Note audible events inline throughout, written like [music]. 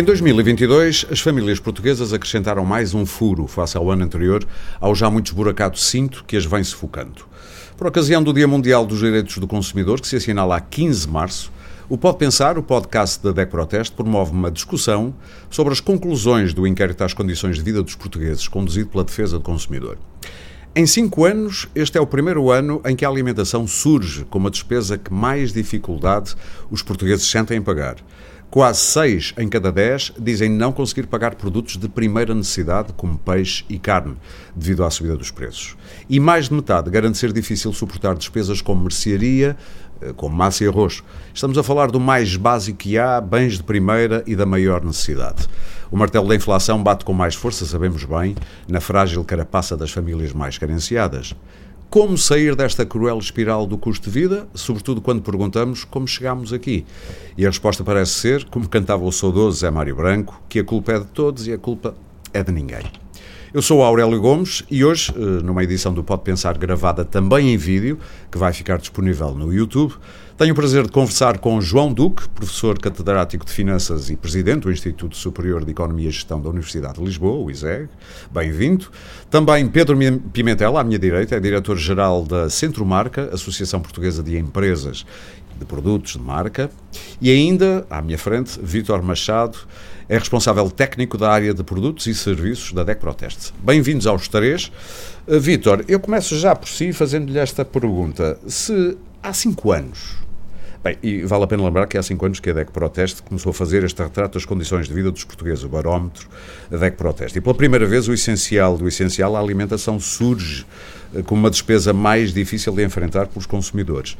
Em 2022, as famílias portuguesas acrescentaram mais um furo face ao ano anterior, ao já muito esburacado cinto que as vem sufocando. Por ocasião do Dia Mundial dos Direitos do Consumidor, que se assinala a 15 de março, o Pode Pensar, o podcast da DEC Proteste, promove uma discussão sobre as conclusões do inquérito às condições de vida dos portugueses, conduzido pela Defesa do Consumidor. Em cinco anos, este é o primeiro ano em que a alimentação surge como a despesa que mais dificuldade os portugueses sentem em pagar. Quase 6 em cada 10 dizem não conseguir pagar produtos de primeira necessidade, como peixe e carne, devido à subida dos preços. E mais de metade garante ser difícil suportar despesas como mercearia, eh, como massa e arroz. Estamos a falar do mais básico que há, bens de primeira e da maior necessidade. O martelo da inflação bate com mais força, sabemos bem, na frágil carapaça das famílias mais carenciadas. Como sair desta cruel espiral do custo de vida, sobretudo quando perguntamos como chegámos aqui? E a resposta parece ser, como cantava o saudoso Zé Mário Branco, que a culpa é de todos e a culpa é de ninguém. Eu sou Aurélio Gomes e hoje, eh, numa edição do Pode Pensar gravada também em vídeo, que vai ficar disponível no YouTube, tenho o prazer de conversar com João Duque, professor catedrático de Finanças e presidente do Instituto Superior de Economia e Gestão da Universidade de Lisboa, o ISEG. Bem-vindo. Também Pedro Pimentel, à minha direita, é diretor-geral da Centro Marca, Associação Portuguesa de Empresas de Produtos de Marca. E ainda, à minha frente, Vítor Machado, é responsável técnico da área de produtos e serviços da DEC Proteste. Bem-vindos aos três. Uh, Vítor, eu começo já por si fazendo-lhe esta pergunta. Se há cinco anos Bem, e vale a pena lembrar que há cinco anos que a DEC Proteste começou a fazer este retrato das condições de vida dos portugueses, o barómetro da DEC Proteste. E pela primeira vez o essencial do essencial, a alimentação surge eh, como uma despesa mais difícil de enfrentar pelos consumidores.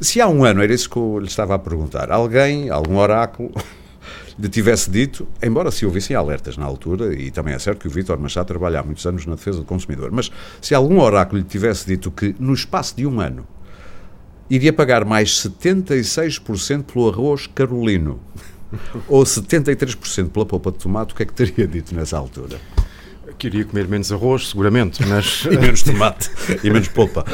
Se há um ano, era isso que eu lhe estava a perguntar, alguém, algum oráculo, [laughs] lhe tivesse dito, embora se houvessem alertas na altura, e também é certo que o Vítor Machado trabalha há muitos anos na defesa do consumidor, mas se algum oráculo lhe tivesse dito que no espaço de um ano iria pagar mais 76% pelo arroz carolino [laughs] ou 73% pela polpa de tomate, o que é que teria dito nessa altura? Queria comer menos arroz, seguramente, mas... [laughs] e menos tomate, [laughs] e menos polpa.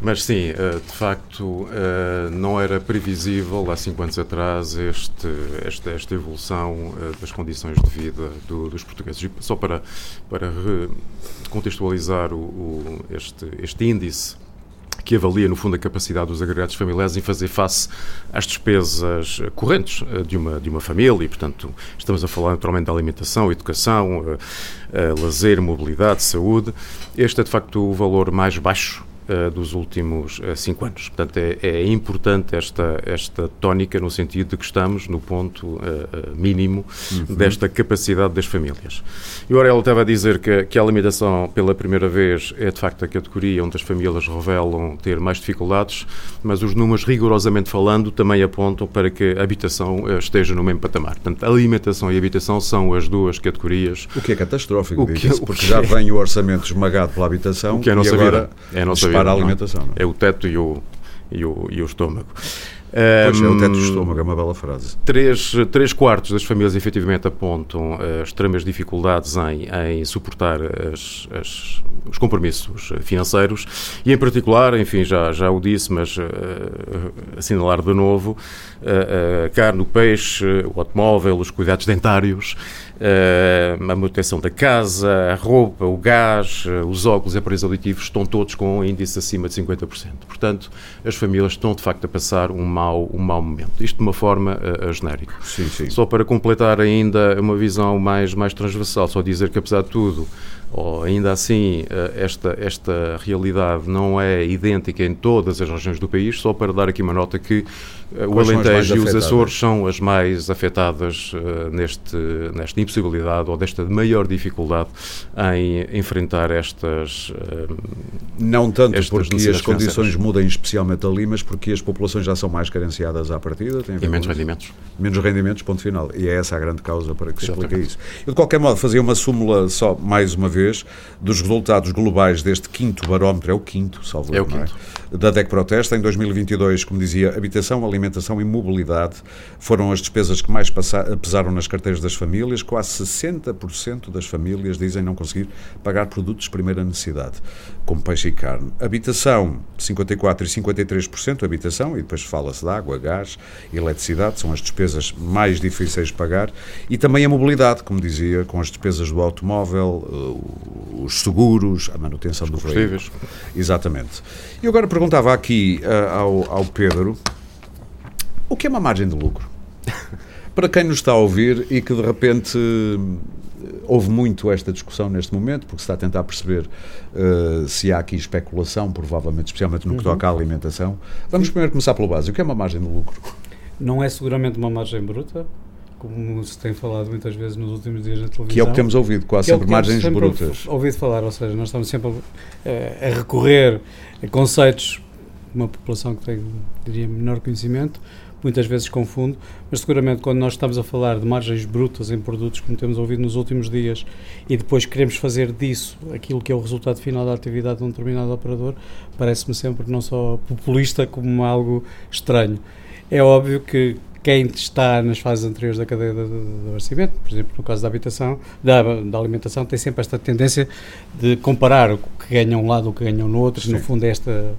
Mas sim, eh, de facto, eh, não era previsível há cinco anos atrás este, esta, esta evolução eh, das condições de vida do, dos portugueses. E só para, para contextualizar o, o, este, este índice que avalia, no fundo, a capacidade dos agregados familiares em fazer face às despesas correntes eh, de uma, de uma família, e, portanto, estamos a falar naturalmente da alimentação, educação, uh, uh, lazer, mobilidade, saúde. Este é, de facto, o valor mais baixo uh, dos últimos uh, cinco anos. Portanto, é, é, importante esta, esta tónica no sentido de que estamos no ponto uh, mínimo uhum. desta capacidade das famílias. E o Aurélio estava a dizer que, que a alimentação, pela primeira vez, é de facto a categoria onde as famílias revelam ter mais dificuldades, mas os números, rigorosamente falando, também apontam para que a habitação esteja no mesmo patamar. Portanto, alimentação e habitação são as duas categorias. O que é catastrófico, o que, porque já vem o orçamento esmagado pela habitação o que é a nossa e agora vida. É a nossa para a alimentação. É? é? o teto e o, e o, e o estômago. Pois um, é, o teto do estômago, é uma bela frase. Três, três quartos das famílias efetivamente apontam uh, extremas dificuldades em, em suportar as, as, os compromissos financeiros e, em particular, enfim, já, já o disse, mas uh, assinalar de novo, uh, carne, o peixe, o automóvel, os cuidados dentários, a manutenção da casa, a roupa, o gás, uh, os óculos e aparelhos auditivos estão todos com um índice acima de 50%. Portanto, as famílias estão de facto a passar um mau, um mau momento. Isto de uma forma uh, genérica. Sim, sim. Só para completar ainda uma visão mais, mais transversal, só dizer que apesar de tudo, ou ainda assim esta, esta realidade não é idêntica em todas as regiões do país, só para dar aqui uma nota que o Alentejo e os Açores são as mais afetadas uh, neste, nesta impossibilidade ou desta maior dificuldade em enfrentar estas. Uh, Não tanto estas porque as condições mudam especialmente ali, mas porque as populações já são mais carenciadas à partida. Tem e menos rendimentos. Menos rendimentos, ponto final. E é essa a grande causa para que se explique isso. Eu, de qualquer modo, fazia uma súmula só, mais uma vez vez dos resultados globais deste quinto barómetro, é o quinto, salvo é o quinto. É? da DEC Protesta. Em 2022, como dizia, habitação, alimentação e mobilidade foram as despesas que mais pesaram nas carteiras das famílias. Quase 60% das famílias dizem não conseguir pagar produtos de primeira necessidade, como peixe e carne. Habitação, 54% e 53% habitação, e depois fala-se de água, gás, eletricidade, são as despesas mais difíceis de pagar, e também a mobilidade, como dizia, com as despesas do automóvel, eh, os seguros, a manutenção do veículo. Exatamente. E agora perguntava aqui uh, ao, ao Pedro o que é uma margem de lucro? [laughs] Para quem nos está a ouvir e que de repente houve muito esta discussão neste momento, porque se está a tentar perceber uh, se há aqui especulação, provavelmente, especialmente no que uhum. toca à alimentação. Vamos primeiro começar pelo básico. O que é uma margem de lucro? Não é seguramente uma margem bruta, como se tem falado muitas vezes nos últimos dias na televisão. Que é o que temos ouvido, quase sempre é margens sempre brutas. ouvido falar, ou seja, nós estamos sempre a, a recorrer a conceitos de uma população que tem, diria, menor conhecimento, muitas vezes confundo, mas seguramente quando nós estamos a falar de margens brutas em produtos, como temos ouvido nos últimos dias, e depois queremos fazer disso aquilo que é o resultado final da atividade de um determinado operador, parece-me sempre não só populista como algo estranho. É óbvio que quem está nas fases anteriores da cadeia de, abastecimento, por exemplo, no caso da habitação, da, da, alimentação, tem sempre esta tendência de comparar o que ganha um lado, o que ganham no outro, Sim. no fundo é esta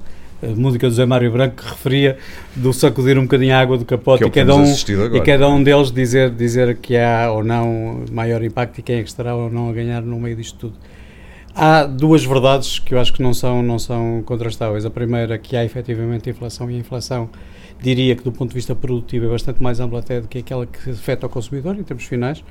música do Zé Mário Branco que referia do sacudir um bocadinho a água do capote é e, cada um, e cada um deles dizer, dizer que há ou não maior impacto e quem é que estará ou não a ganhar no meio disto tudo. Há duas verdades que eu acho que não são, não são contrastáveis. A primeira, que há efetivamente inflação e a inflação, diria que do ponto de vista produtivo é bastante mais ampla até do que aquela que afeta o consumidor em termos finais.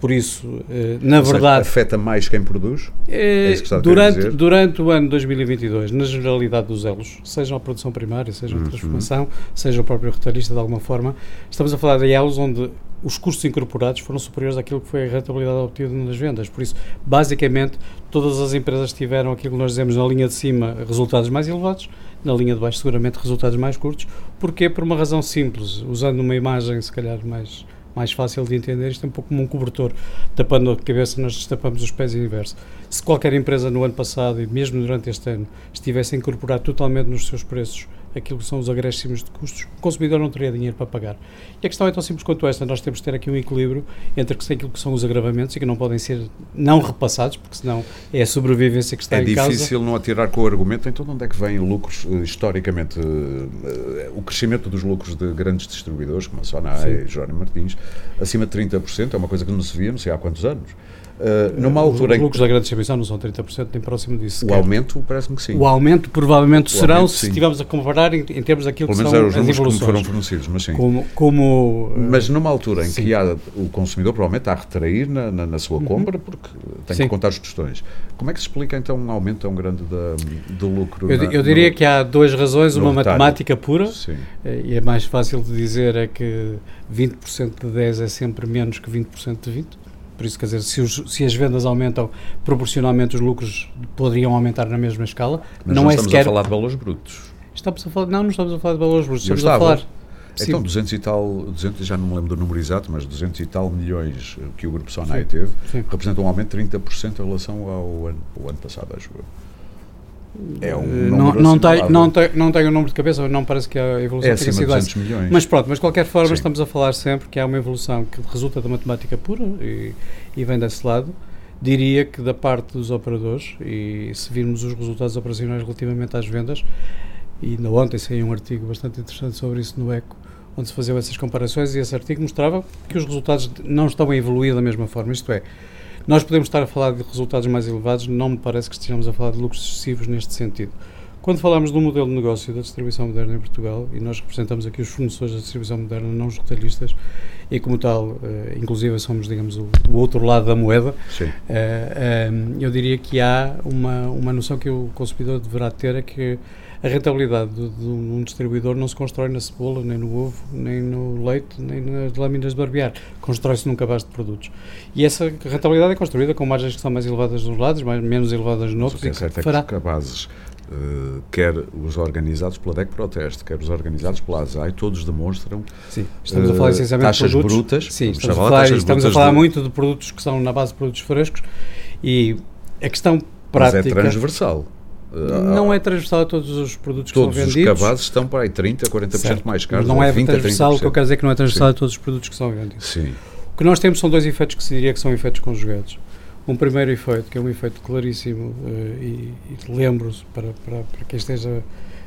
Por isso, eh, na verdade. Afeta mais quem produz? É, é durante, durante o ano 2022, na generalidade dos elos, seja a produção primária, seja a uhum. transformação, seja o próprio retalhista de alguma forma, estamos a falar de elos onde os custos incorporados foram superiores àquilo que foi a rentabilidade obtida nas vendas. Por isso, basicamente, todas as empresas tiveram aquilo que nós dizemos na linha de cima, resultados mais elevados, na linha de baixo, seguramente, resultados mais curtos. Porquê? Por uma razão simples, usando uma imagem, se calhar, mais mais fácil de entender, isto é um pouco como um cobertor. Tapando a cabeça, nós destapamos os pés inverso. Se qualquer empresa no ano passado e mesmo durante este ano estivesse a incorporar totalmente nos seus preços aquilo que são os agressimos de custos, o consumidor não teria dinheiro para pagar. E a questão é tão simples quanto esta, nós temos de ter aqui um equilíbrio entre aquilo que são os agravamentos e que não podem ser não repassados, porque senão é a sobrevivência que está é em causa. É difícil não atirar com o argumento, então de onde é que vêm lucros, eh, historicamente, eh, o crescimento dos lucros de grandes distribuidores, como a Sonai, Jónio Martins, acima de 30%, é uma coisa que não se via, não sei há quantos anos. Uh, numa altura os lucros da grande distribuição não são 30%, nem próximo disso. O aumento parece-me que sim. O aumento provavelmente o serão aumento, se estivermos a comparar em, em termos daquilo Pelo que são as evoluções. que foram fornecidos, mas sim. Como, como, mas numa altura em sim. que há, o consumidor provavelmente está a retrair na, na, na sua uhum. compra porque tem sim. que contar os tostões. Como é que se explica então um aumento tão grande do lucro? Eu, na, eu diria no, que há duas razões, uma retalho. matemática pura sim. Eh, e é mais fácil de dizer é que 20% de 10 é sempre menos que 20% de 20 por isso, quer dizer, se, os, se, as vendas aumentam, proporcionalmente os lucros poderiam aumentar na mesma escala. Mas não, não é estamos sequer... a falar de valores brutos. Estamos a falar, não, não estamos a falar de valores brutos, estamos a falar... Então, sim. 200 e tal, 200, já não me lembro do número exato, mas 200 e tal milhões que o Grupo Sonai teve, sim. representam um aumento de 30% em relação ao ano, ao ano passado, acho eu. É um não, não, tem, não, tem, não tenho o número de cabeça, não parece que a evolução é tenha sido essa. Milhões. Mas pronto, mas de qualquer forma Sim. estamos a falar sempre que há uma evolução que resulta da matemática pura e, e vem desse lado. Diria que da parte dos operadores, e se virmos os resultados operacionais relativamente às vendas, e ainda ontem saiu um artigo bastante interessante sobre isso no ECO, onde se faziam essas comparações e esse artigo mostrava que os resultados não estão a evoluir da mesma forma. Isto é, nós podemos estar a falar de resultados mais elevados, não me parece que estejamos a falar de lucros excessivos neste sentido. Quando falamos do modelo de negócio da distribuição moderna em Portugal, e nós representamos aqui os fornecedores da distribuição moderna, não os retalhistas, e como tal, eh, inclusive somos, digamos, o, outro lado da moeda, eh, eh, eu diria que há uma, uma noção que o consumidor deverá ter, é que a rentabilidade de, de, um distribuidor não se constrói na cebola, nem no ovo, nem no leite, nem nas lâminas de barbear. Constrói-se num cabaz de produtos. E essa rentabilidade é construída com margens que são mais elevadas nos lados, mais, menos elevadas no outro. O que é certo é que os cabazes Uh, quer os organizados pela DEC Proteste, quer os organizados pela ASAI, todos demonstram sim, estamos uh, a falar eh, essencialmente taxas de produtos, brutas. Sim, estamos, a falar, estamos a falar de... muito de produtos que são na base de produtos frescos e A questão prática... Mas é transversal. Não é transversal a todos os produtos todos que são vendidos. Todos os cabazes estão para aí 30%, 40% certo. mais caros. Mas não é 20, transversal, o que eu quero dizer é que não é transversal Sim. a todos os produtos que são vendidos. Sim. O que nós temos são dois efeitos que se diria que são efeitos conjugados. Um primeiro efeito, que é um efeito claríssimo, uh, e, e lembro para, para, para quem esteja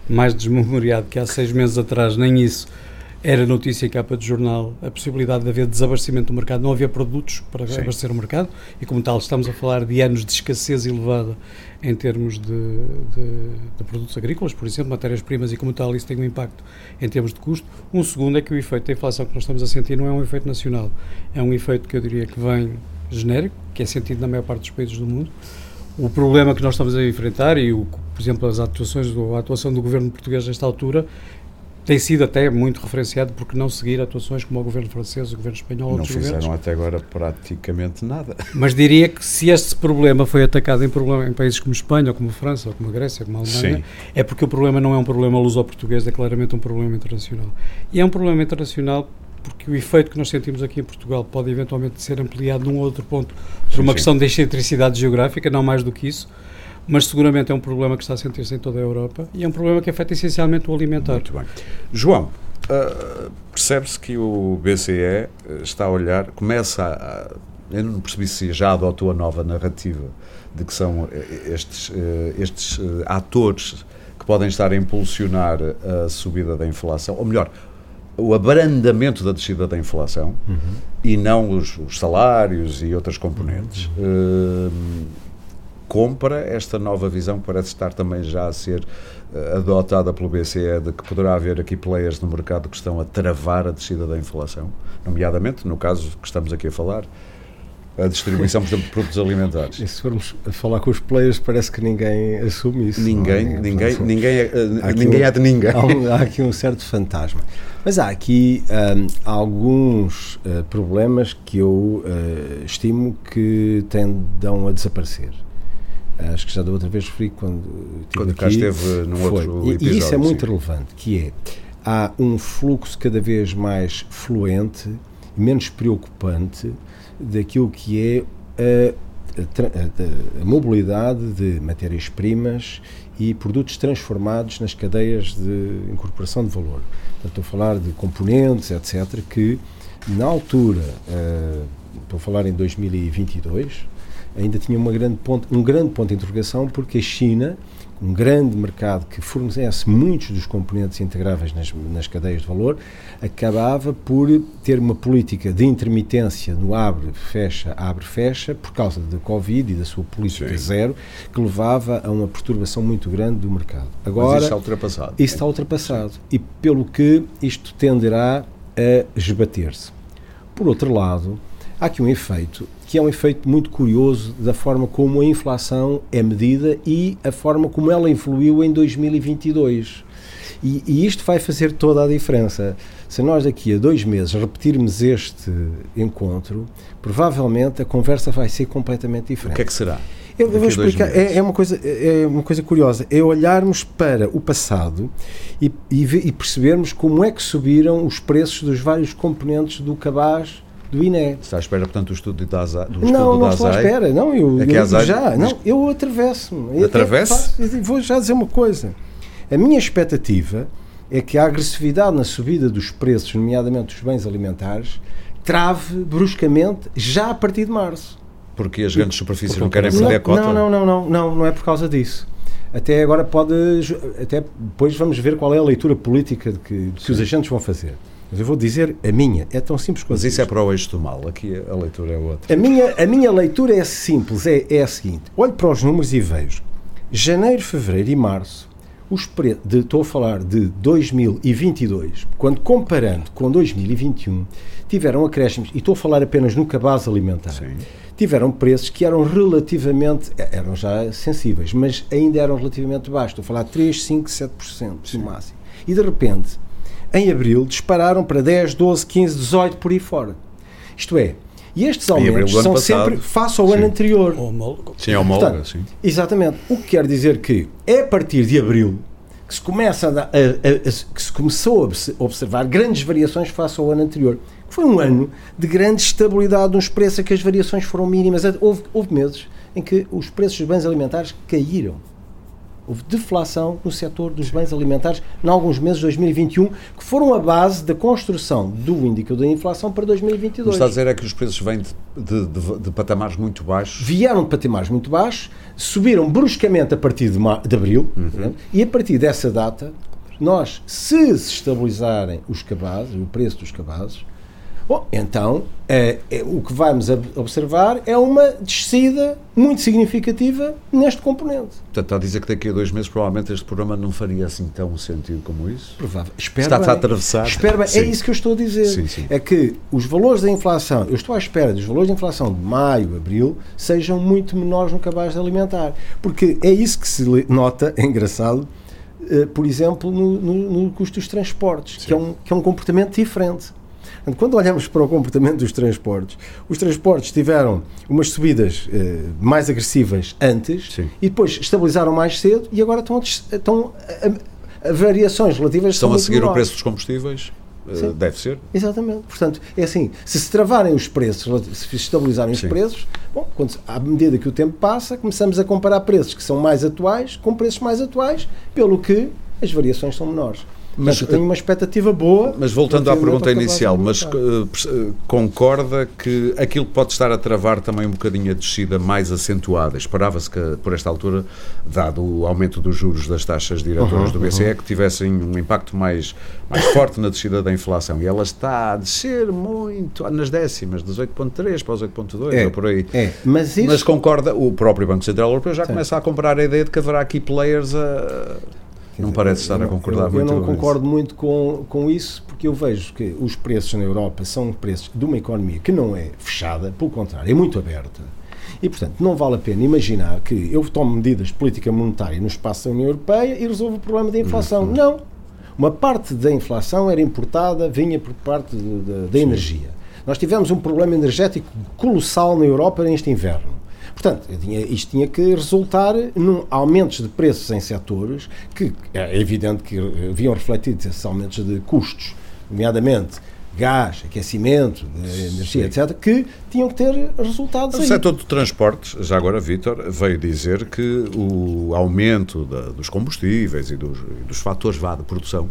mais desmemoriado, que há seis meses atrás nem isso era notícia em capa de jornal a possibilidade de haver desabastecimento do mercado, não havia produtos para Sim. abastecer o mercado e, como tal, estamos a falar de anos de escassez elevada em termos de, de, de produtos agrícolas, por exemplo, matérias-primas, e, como tal, isso tem um impacto em termos de custo. Um segundo é que o efeito da inflação que nós estamos a sentir não é um efeito nacional, é um efeito que eu diria que vem genérico, que é sentido na maior parte dos países do mundo. O problema que nós estamos a enfrentar, e, o, por exemplo, as atuações, a atuação do governo português nesta altura, tem sido até muito referenciado porque não seguir atuações como o governo francês, o governo espanhol, não fizeram governos. até agora praticamente nada. [laughs] Mas diria que se este problema foi atacado em, problema, em países como Espanha, ou como França, ou como a Grécia, como a Alemanha, Sim. é porque o problema não é um problema luso-português, é claramente um problema internacional. E é um problema internacional porque o efeito que nós sentimos aqui em Portugal pode eventualmente ser ampliado num outro ponto por uma sim, questão de excentricidade geográfica, não mais do que isso mas seguramente é um problema que está a sentir-se em toda a Europa e é um problema que afeta essencialmente o alimentar. Muito bem. João, uh, percebe-se que o BCE está a olhar, começa a. Eu não percebi se já adotou a nova narrativa de que são eh, estes, eh, estes eh, atores que podem estar a impulsionar a subida da inflação, ou melhor, o abrandamento da descida da inflação uhum. e não os, os, salários e outras componentes. Uhum. Uh, compra esta nova visão que parece estar também já a ser uh, adotada pelo BCE de que poderá haver aqui players no mercado que estão a travar a descida da inflação, nomeadamente, no caso que estamos aqui a falar, a distribuição, por exemplo, de produtos alimentares. [laughs] E se formos falar com os players, parece que ninguém assume isso. Ninguém, é? ninguém, ninguém, é, há ninguém um, é de ninguém. Há, um, há, aqui um certo fantasma. Mas há aqui um, alguns uh, problemas que eu uh, estimo que tendam a desaparecer. Acho que já da outra vez referi quando quando aqui, cá esteve num foi. outro episódio. E isso é muito sim. relevante, que é há um fluxo cada vez mais fluente, menos preocupante daquilo que é a, a, a mobilidade de matérias-primas e produtos transformados nas cadeias de incorporação de valor. Portanto, estou a falar de componentes, etc., que na altura, uh, estou a falar em 2022, ainda tinha uma grande ponto, um grande ponto de interrogação, porque a China, um grande mercado que fornece muitos dos componentes integráveis nas, nas cadeias de valor, acabava por ter uma política de intermitência no abre-fecha, abre-fecha, por causa da Covid e da sua política Sim. zero, que levava a uma perturbação muito grande do mercado. Agora, Mas isso está ultrapassado. Isso está ultrapassado. E pelo que isto tenderá a esbater-se. Por outro lado, há aqui um efeito que é um efeito muito curioso da forma como a inflação é medida e a forma como ela evoluiu em 2022. E, e, isto vai fazer toda a diferença. Se nós daqui a dois meses repetirmos este encontro, provavelmente a conversa vai ser completamente diferente. O que é que será? Eu, eu vou explicar. É, é, uma coisa, é uma coisa curiosa. É olharmos para o passado e, e, e percebermos como é que subiram os preços dos vários componentes do cabaz do INE. Está à espera, portanto, do estudo da ASAI? Não, não estou à espera. Não, eu, é eu já. Não, eu atravesso-me. Atravesse? Vou já dizer uma coisa. A minha expectativa é que a agressividade na subida dos preços, nomeadamente dos bens alimentares, trave bruscamente já a partir de março. Porque as grandes superfícies não querem perder a cota? Não, não, não, não, não, não é por causa disso. Até agora pode. Até depois vamos ver qual é a leitura política de que, de que os agentes vão fazer. Mas eu vou dizer a minha, é tão simples quanto Mas isso é para o eixo do mal, aqui a leitura é outra. A minha, a minha leitura é simples, é, é a seguinte: olho para os números e vejo janeiro, fevereiro e março, os pre... de, estou a falar de 2022, quando comparando com 2021, tiveram acréscimos, e estou a falar apenas no cabaz alimentar, Sim. tiveram preços que eram relativamente, eram já sensíveis, mas ainda eram relativamente baixos, estou a falar 3, 5, 7% no máximo. E de repente, em abril dispararam para 10, 12, 15, 18 por aí fora. Isto é, e estes aumentos são passado, sempre face ao sim. ano anterior. Sim, é homóloga, sim. Exatamente. O que quer dizer que é a partir de abril que se, começa a, a, a, que se começou a observar grandes variações face ao ano anterior. Foi um ano de grande estabilidade nos preços, que as variações foram mínimas. Houve, houve meses em que os preços dos bens alimentares caíram. Houve deflação no setor dos bens alimentares em alguns meses de 2021, que foram a base da construção do indicador da inflação para 2022. O que está a dizer é que os preços vêm de, de, de, de, patamares muito baixos? Vieram de patamares muito baixos, subiram bruscamente a partir de, de abril, uhum. e a partir dessa data, nós, se se estabilizarem os cabazes, o preço dos cabazes, Bom, então é, é, o que vamos observar é uma descida muito significativa neste componente. Portanto, está a dizer que daqui a dois meses provavelmente este programa não faria assim tão sentido como isso? Provável. Espero está bem. a atravessar. Espero bem. É isso que eu estou a dizer. Sim, sim. É que os valores da inflação, eu estou à espera dos valores da inflação de maio, abril, sejam muito menores no cabaz de alimentar. Porque é isso que se nota, é engraçado, eh, por exemplo, no, no, no custo dos transportes, que é, um, que é um comportamento diferente. Quando olhamos para o comportamento dos transportes, os transportes tiveram umas subidas eh, mais agressivas antes Sim. e depois estabilizaram mais cedo e agora estão a, estão a, a variações relativas estão a seguir o preço dos combustíveis? Eh, Sim. Deve ser. Exatamente. Portanto, é assim, se se travarem os preços, se estabilizarem Sim. os preços, bom, quando, à medida que o tempo passa, começamos a comparar preços que são mais atuais com preços mais atuais, pelo que as variações são menores. Mas tenho uma expectativa boa. Mas voltando à pergunta inicial, mas uh, concorda que aquilo pode estar a travar também um bocadinho a descida mais acentuada? Esperava-se que, por esta altura, dado o aumento dos juros das taxas diretoras uhum, do BCE, uhum. que tivessem um impacto mais, mais forte na descida da inflação. E ela está a descer muito, nas décimas, dos 8,3 para os 8,2 é, ou por aí. É, mas, isso... mas concorda, o próprio Banco Central Europeu já Sim. começa a comprar a ideia de que haverá aqui players a não parece estar a concordar eu, muito Eu não concordo isso. muito com, com isso, porque eu vejo que os preços na Europa são preços de uma economia que não é fechada, pelo contrário, é muito aberta. E, portanto, não vale a pena imaginar que eu tomo medidas de política monetária no espaço da União Europeia e resolvo o problema da inflação. Uhum. Não. Uma parte da inflação era importada, vinha por parte da energia. Nós tivemos um problema energético colossal na Europa neste inverno. Portanto, isto tinha que resultar em aumentos de preços em setores que é evidente que haviam refletido esses aumentos de custos, nomeadamente gás, aquecimento, energia, Sim. etc., que tinham que ter resultados. O aí. setor do transportes, já agora, Vítor, veio dizer que o aumento da, dos combustíveis e dos, dos fatores vá de produção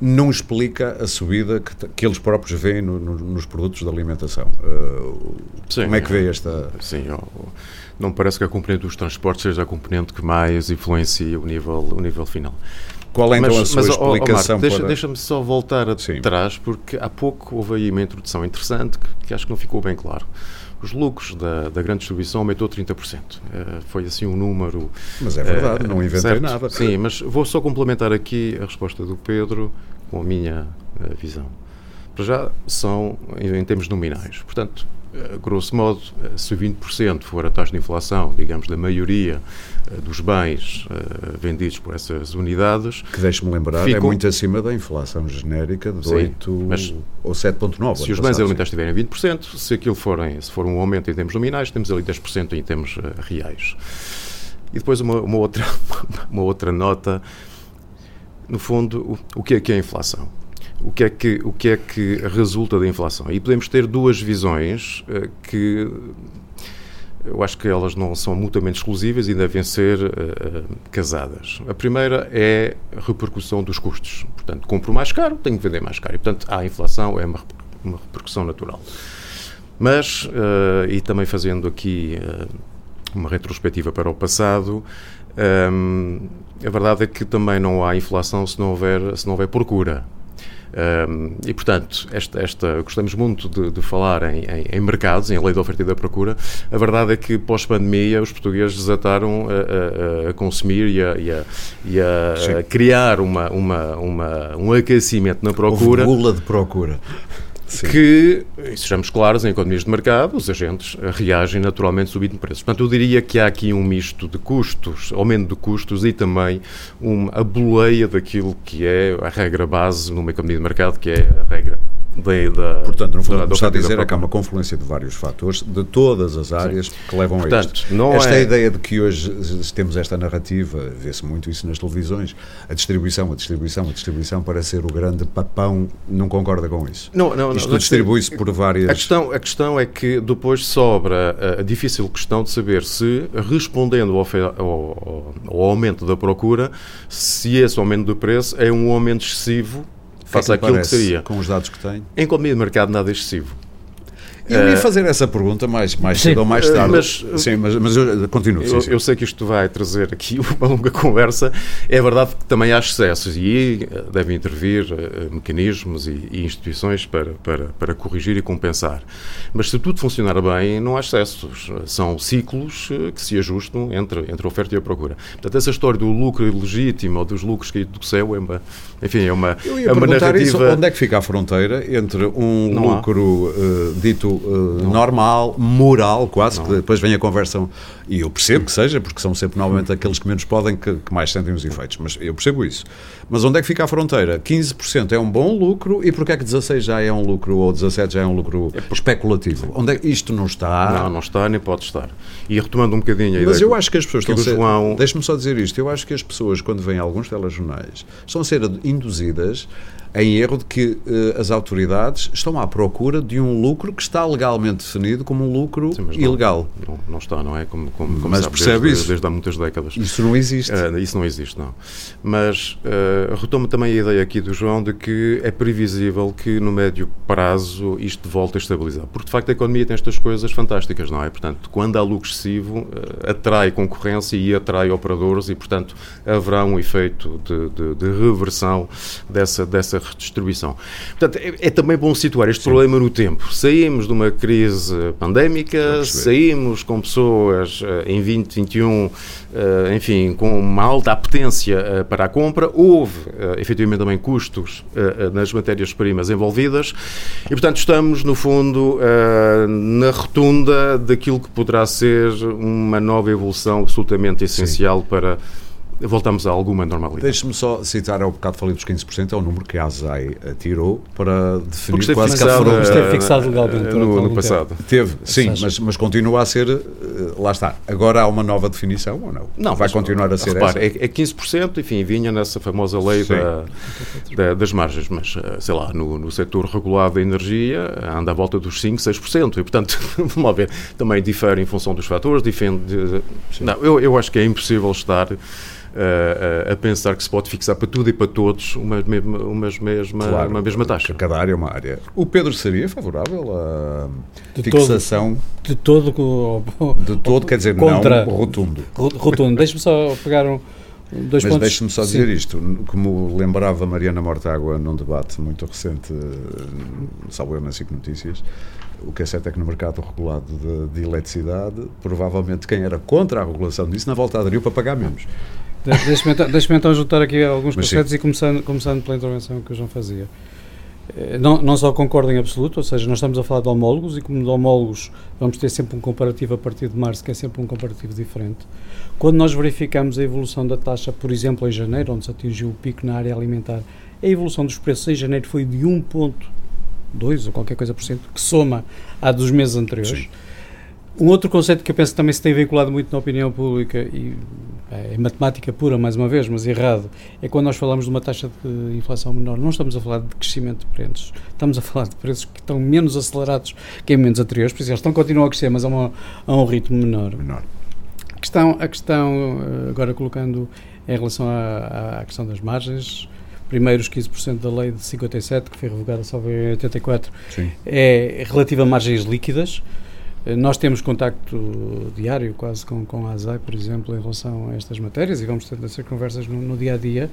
não explica a subida que, que eles próprios veem no, no, nos produtos de alimentação. Uh, sim, como é que vê esta. Sim, não parece que a componente dos transportes seja a componente que mais influencia o nível, o nível final. Qual é então mas, a sua mas, explicação? Oh, Marco, deixa-me para... só voltar atrás, porque há pouco houve aí uma introdução interessante que, que acho que não ficou bem claro os lucros da, da grande distribuição aumentou 30%. Uh, eh, foi assim um número. Mas é verdade, uh, não inventei certo? nada. Sim, mas vou só complementar aqui a resposta do Pedro com a minha uh, visão. Para já são em, em termos nominais. Portanto, grosso modo, se 20% for a taxa de inflação, digamos, da maioria dos bens vendidos por essas unidades. Que deixe-me lembrar, é ficam... é muito acima da inflação genérica de Sim, 8 mas ou 7,9. Se os bens alimentares tiverem 20%, se aquilo forem, se for um aumento em termos nominais, temos ali 10% em termos reais. E depois uma, uma, outra, [laughs] uma outra nota, no fundo, o, o que é que é a inflação? O que, é que, o que é que resulta da inflação? E podemos ter duas visões uh, que eu acho que elas não são mutuamente exclusivas e devem ser uh, casadas. A primeira é a repercussão dos custos. Portanto, compro mais caro, tenho que vender mais caro. E, portanto, a inflação é uma, uma repercussão natural. Mas, uh, e também fazendo aqui uh, uma retrospectiva para o passado, um, a verdade é que também não há inflação se não houver, se não houver procura. Um, e, portanto, esta, esta, gostamos muito de, de falar em, em, em, mercados, em lei da oferta e da procura. A verdade é que, pós-pandemia, os portugueses desataram a, a, a consumir e a, e a, e criar uma, uma, uma, um aquecimento na procura. Houve de procura. Sim. que, sejamos claros, em economias de mercado, os agentes reagem naturalmente subindo preços. Portanto, eu diria que há aqui um misto de custos, aumento de custos e também uma, boleia daquilo que é a regra base numa economia de mercado, que é a regra da, Portanto, no fundo, da, está a dizer é que há uma confluência de vários fatores, de todas as áreas, Sim. que levam Portanto, a isto. Não esta é... ideia de que hoje temos esta narrativa, vê-se muito isso nas televisões, a distribuição, a distribuição, a distribuição para ser o grande papão, não concorda com isso? Não, não, isto não, distribui-se por várias... A questão, a questão é que depois sobra a, a difícil questão de saber se, respondendo ao, ao, ao aumento da procura, se esse aumento do preço é um aumento excessivo face àquilo que seria. Com os dados que tem? Em economia de mercado, nada excessivo. Eu ia eh, fazer essa pergunta mais, mais cedo ou mais eh, tarde. Mas, sim, mas, mas eu continuo. Eu, eu, sei que isto vai trazer aqui [laughs] uma longa conversa. É verdade que também há excessos e aí eh, devem intervir mecanismos e, e, instituições para, para, para corrigir e compensar. Mas se tudo funcionar bem, não há excessos. São ciclos que se ajustam entre, entre a oferta e a procura. Portanto, essa história do lucro ilegítimo ou dos lucros caídos do céu é uma, enfim, é uma, eu ia é uma narrativa... Isso, onde é que fica a fronteira entre um não lucro uh, dito uh, normal, moral, quase, não. que depois vem a conversão. E eu percebo que seja, porque são sempre normalmente aqueles que menos podem que, que, mais sentem os efeitos, mas eu percebo isso. Mas onde é que fica a fronteira? 15% é um bom lucro e porquê é que 16 já é um lucro ou 17 já é um lucro é especulativo? Onde é, isto não está? Não, não está nem pode estar. E retomando um bocadinho a Mas eu acho que as pessoas que estão a ser, João... Deixe-me só dizer isto. Eu acho que as pessoas, quando vêm alguns telejornais, estão a ser induzidas em erro de que uh, as autoridades estão à procura de um lucro que está legalmente definido como um lucro Sim, ilegal. Não, não, está, não é? Como, como, como mas percebe desde, isso? desde há muitas décadas. Isso não existe. Uh, isso não existe, não. Mas uh, retomo também a ideia aqui do João de que é previsível que no médio prazo isto volte a estabilizar. Porque de facto a economia tem estas coisas fantásticas, não é? Portanto, quando há lucro excessivo, uh, atrai concorrência e atrai operadores e, portanto, haverá um efeito de, de, de reversão dessa, dessa redistribuição. Portanto, é, é também bom situar este Sim. problema no tempo. Saímos de uma crise pandémica, saímos com pessoas uh, em 2021, uh, enfim, com uma alta apetência uh, para a compra, houve efetivamente também custos nas matérias-primas envolvidas e, portanto, estamos, no fundo, na rotunda daquilo que poderá ser uma nova evolução absolutamente essencial Sim. para voltamos a alguma normalidade. Deixe-me só citar, ao bocado falei dos 15%, é o número que a ASAI tirou para definir quase que foram... Esteve fixado legalmente no, no passado. Tempo. Teve, sim, mas, mas continua a ser, eh, lá está. Agora há uma nova definição ou não? Não. Vai continuar a ser repare, essa? É, é 15%, enfim, vinha nessa famosa lei da, da, das margens, mas, eh, sei lá, no, no setor regulado da energia anda à volta dos 5%, 6%, e portanto, [laughs] vamos ver, também difere em função dos fatores, defende... Não, eu, eu acho que é impossível estar a, a, pensar que se pode fixar para tudo e para todos uma mesma, umas mesma, claro, uma mesma taxa. Cada área é uma área. O Pedro seria favorável à de fixação? Todo, de todo? De todo, quer dizer, contra, não rotundo. Rotundo. Deixe-me só pegar um. Dois Mas deixe-me só dizer Sim. isto, como lembrava Mariana Mortágua num debate muito recente, salvo eu nas SIC Notícias, o que é certo é que no mercado regulado de, de eletricidade, provavelmente quem era contra a regulação disso, na volta aderiu para pagar menos. Deixa-me então, deixa então juntar aqui alguns Mas conceitos sim. e começando, começando pela intervenção que o João fazia. Eh, não, não só concordo em absoluto, ou seja, nós estamos a falar de homólogos e como de homólogos vamos ter sempre um comparativo a partir de março que é sempre um comparativo diferente. Quando nós verificamos a evolução da taxa, por exemplo, em janeiro, onde se atingiu o pico na área alimentar, a evolução dos preços em janeiro foi de 1,2 ou qualquer coisa por cento, que soma à dos meses anteriores. Sim. Um outro conceito que eu penso que também se tem vinculado muito na opinião pública e é matemática pura, mais uma vez, mas errado, é quando nós falamos de uma taxa de inflação menor. Não estamos a falar de crescimento de preços, estamos a falar de preços que estão menos acelerados que em momentos anteriores, por isso eles estão, continuam a crescer, mas a, uma, a um ritmo menor. menor. A questão, a questão, eh, agora colocando em relação à, à questão das margens, primeiro os 15% da lei de 57, que foi revogada só em 84, Sim. é relativa a margens líquidas, nós temos contacto diário quase com, com a ASAI, por exemplo, em relação a estas matérias e vamos ter essas conversas no, no, dia a dia.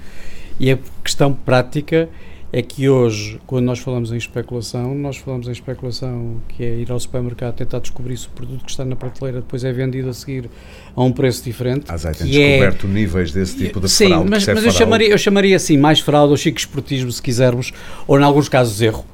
E a questão prática é que hoje, quando nós falamos em especulação, nós falamos em especulação que é ir ao supermercado tentar descobrir se o produto que está na prateleira depois é vendido a seguir a um preço diferente. A ASAI tem é descoberto é, níveis desse tipo de sim, fraude. Sim, mas, mas eu, chamaria, eu chamaria assim mais fraude ou chico esportismo, se quisermos, ou em alguns casos erro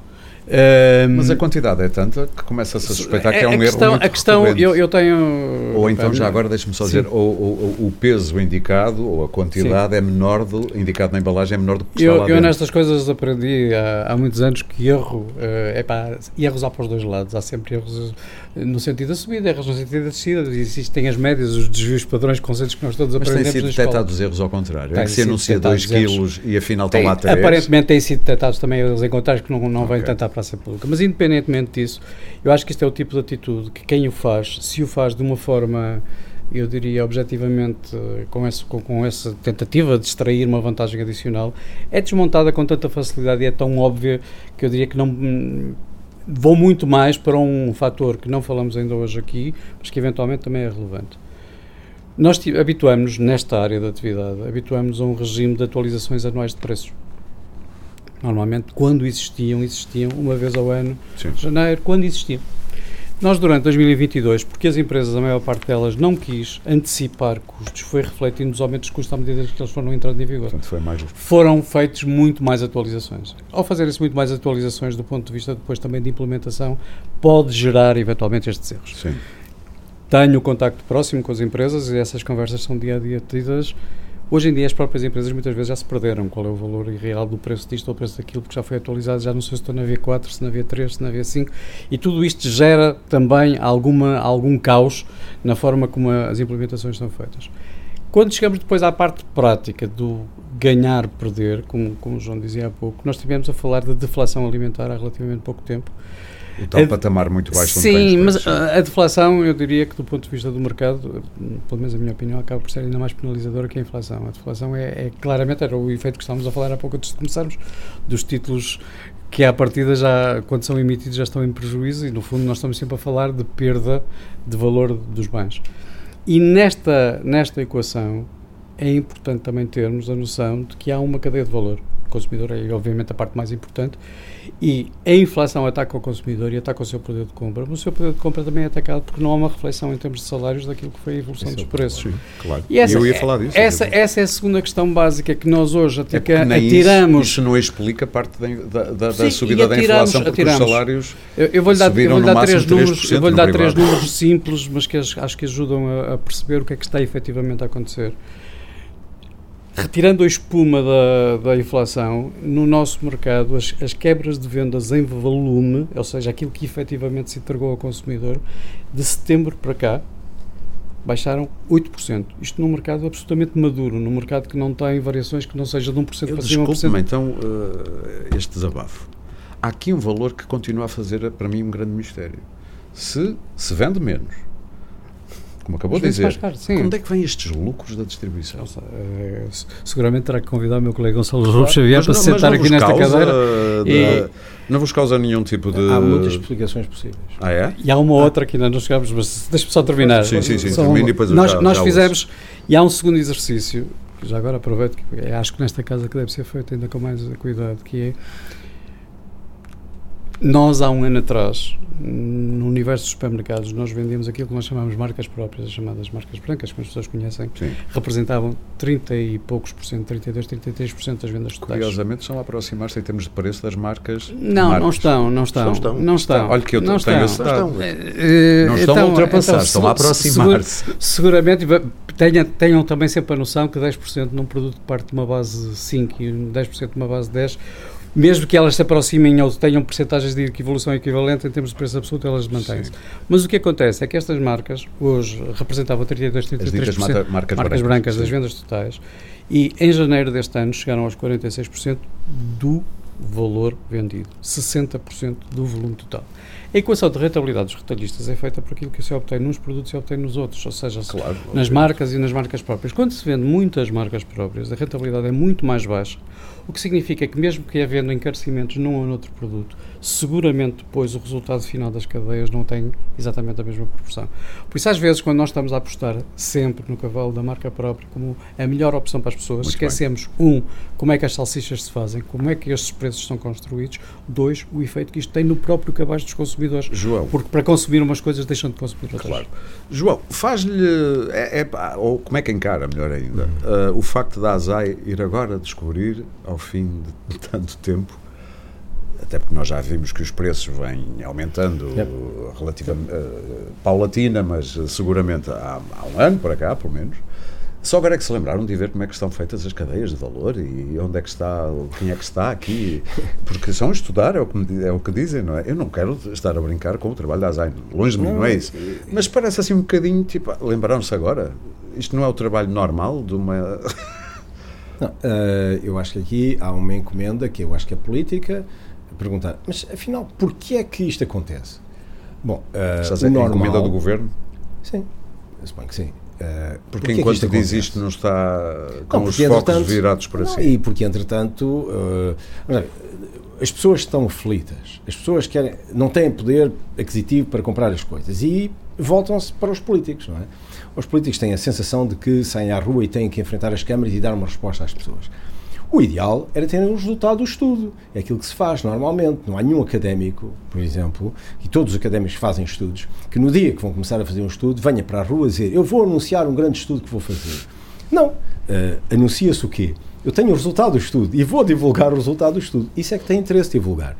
Mas a quantidade é tanta que começa-se a suspeitar que é um a questão, erro muito A questão, eu, eu, tenho... Ou então, já agora, deixe-me só dizer, o, o, o, peso indicado, ou a quantidade Sim. é menor, do, indicado na embalagem é menor do que eu, está lá Eu nestas coisas aprendi há, há muitos anos que erro, é pá, erros há para os dois lados, há sempre erros no sentido da subida, erros no sentido da descida, existem as médias, os desvios padrões, conceitos que nós todos Mas aprendemos Mas têm sido detectados erros ao contrário, é que se anuncia 2 quilos e afinal estão lá 3. Aparentemente têm sido detectados também erros em contrários que não, não okay. vêm tanto à praça pública, mas independentemente disso, eu acho que isto é o tipo de atitude que quem o faz, se o faz de uma forma eu diria objetivamente, com, esse, com, com, essa tentativa de extrair uma vantagem adicional, é desmontada com tanta facilidade e é tão óbvia que eu diria que não. Vou muito mais para um fator que não falamos ainda hoje aqui, mas que eventualmente também é relevante. Nós habituamos nesta área da atividade, habituamos a um regime de atualizações anuais de preços. Normalmente, quando existiam, existiam uma vez ao ano, Sim. janeiro, quando existiam. Nós, durante 2022, porque as empresas, a maior parte delas, não quis antecipar custos, foi refletindo os aumentos de custos à medida que eles foram entrando em vigor. Portanto, foi mais Foram feitos muito mais atualizações. Ao fazerem-se muito mais atualizações, do ponto de vista depois também de implementação, pode gerar eventualmente estes erros. Sim. Tenho contacto próximo com as empresas e essas conversas são dia a dia tidas Hoje em dia as próprias empresas muitas vezes já se perderam. Qual é o valor real do preço disto ou preço daquilo, porque já foi atualizado, já não sei se estou na V4, se na V3, se na V5, e tudo isto gera também alguma, algum caos na forma como as implementações são feitas. Quando chegamos depois à parte prática do ganhar, perder, como, como o João dizia há pouco, nós tivemos a falar de deflação alimentar há relativamente pouco tempo, o tal a, patamar muito baixo. Sim, mas a, a, deflação, eu diria que do ponto de vista do mercado, pelo menos a minha opinião, acaba por ser ainda mais penalizadora que a inflação. A deflação é, é claramente, era o efeito que estávamos a falar há pouco antes de começarmos, dos títulos que à partida já, quando são emitidos, já estão em prejuízo e no fundo nós estamos sempre a falar de perda de valor dos bens. E nesta, nesta equação é importante também termos a noção de que há uma cadeia de valor. O consumidor é obviamente a parte mais importante e a inflação ataca o consumidor e ataca o seu poder de compra, mas o seu poder de compra também é atacado porque não há uma reflexão em termos de salários daquilo que foi a evolução dos é preços. Sim, claro. E essa, eu ia falar disso. Essa, essa é a segunda questão básica que nós hoje atica, é atiramos. Isso, isso, não explica parte da, da, da Sim, subida atiramos, da inflação porque atiramos. os salários eu, eu vou-lhe dar, eu vou dar três números, eu vou dar três números simples, mas que acho que ajudam a, a perceber o que é que está efetivamente a acontecer retirando a espuma da, da inflação, no nosso mercado, as, as, quebras de vendas em volume, ou seja, aquilo que efetivamente se entregou ao consumidor, de setembro para cá, baixaram 8%. Isto num mercado absolutamente maduro, num mercado que não tem variações que não seja de 1% Eu para cima. Desculpe-me então uh, este desabafo. Há aqui um valor que continua a fazer, para mim, um grande mistério. Se se vende menos, como acabou de dizer. Caro, Onde é que vêm estes lucros da distribuição? Nossa, é, seguramente terá que convidar o meu colega Gonçalo claro, Xavier para se sentar aqui nesta cadeira. E, não vos causa nenhum tipo de. Há muitas explicações possíveis. Ah, é? E há uma ah. outra que ainda não chegámos, mas deixe-me só terminar. Sim, sim, sim. Termine e depois nós já, nós já fizemos. E há um segundo exercício, que já agora aproveito, que acho que nesta casa que deve ser feito ainda com mais cuidado, que é. Nós, há um ano atrás, no universo dos supermercados, nós vendíamos aquilo que nós chamamos marcas próprias, as chamadas marcas brancas, que as pessoas conhecem, Sim. representavam 30 e poucos por cento, 32, 33% das vendas totais. Curiosamente, estão a aproximar-se em termos de preço das marcas. Não, marcas. não estão, não estão. Não estão. Não estão. Olha que eu não tenho estão. Não estão, uh, não estão então, a ultrapassar, então, estão a aproximar-se. seguramente tenham, tenham também sempre a noção que 10% num produto que parte de uma base 5 e 10% de uma base 10 mesmo que elas se aproximem ou tenham percentagens de evolução equivalente em termos de preço absoluto, elas mantêm-se. Mas o que acontece é que estas marcas, hoje, representavam 32, 33% marcas, marcas brancas, brancas das vendas totais e em janeiro deste ano chegaram aos 46% do valor vendido, 60% do volume total. A equação de rentabilidade dos retalhistas é feita por aquilo que se obtém nos produtos e se obtém nos outros, ou seja, claro, nas marcas e nas marcas próprias. Quando se vende muitas marcas próprias, a rentabilidade é muito mais baixa o que significa que, mesmo que havendo encarecimentos num ou noutro produto, seguramente depois o resultado final das cadeias não tem exatamente a mesma proporção. Por isso, às vezes, quando nós estamos a apostar sempre no cavalo da marca própria como a melhor opção para as pessoas, Muito esquecemos, bem. um, como é que as salsichas se fazem, como é que estes preços são construídos, dois, o efeito que isto tem no próprio cabaz dos consumidores. João. Porque para consumir umas coisas deixam de consumir outras. Claro. João, faz-lhe. É, é, ou como é que encara, melhor ainda, uh, o facto da ASAI ir agora descobrir ao fim de [laughs] tanto tempo, até porque nós já vimos que os preços vêm aumentando yep. relativamente uh, paulatina, mas seguramente há, há um ano para cá, pelo menos. Só agora é que se lembraram de ver como é que estão feitas as cadeias de valor e onde é que está, quem é que está aqui, porque são estudar, é o que, é o que dizem, não é? Eu não quero estar a brincar com o trabalho da Zayn, longe de mim, não é isso. Mas parece assim um bocadinho, tipo, lembraram-se agora? Isto não é o trabalho normal de uma. Não, uh, eu acho que aqui há uma encomenda que eu acho que é política, perguntar, mas afinal, porquê é que isto acontece? Bom, uh, Estás a normal, encomenda do governo? Sim, suponho que sim. Uh, porque, porque enquanto diz isto não está com não, os focos virados para si. E porque, entretanto, uh, as pessoas estão aflitas, as pessoas querem, não têm poder aquisitivo para comprar as coisas e voltam-se para os políticos, não é? Os políticos têm a sensação de que saem à rua e têm que enfrentar as câmaras e dar uma resposta às pessoas. O ideal era ter o resultado do estudo. É aquilo que se faz normalmente. Não há nenhum académico, por exemplo, e todos os académicos fazem estudos, que no dia que vão começar a fazer um estudo, venha para a rua dizer eu vou anunciar um grande estudo que vou fazer. Não. Uh, Anuncia-se o quê? Eu tenho o resultado do estudo e vou divulgar o resultado do estudo. Isso é que tem interesse divulgar.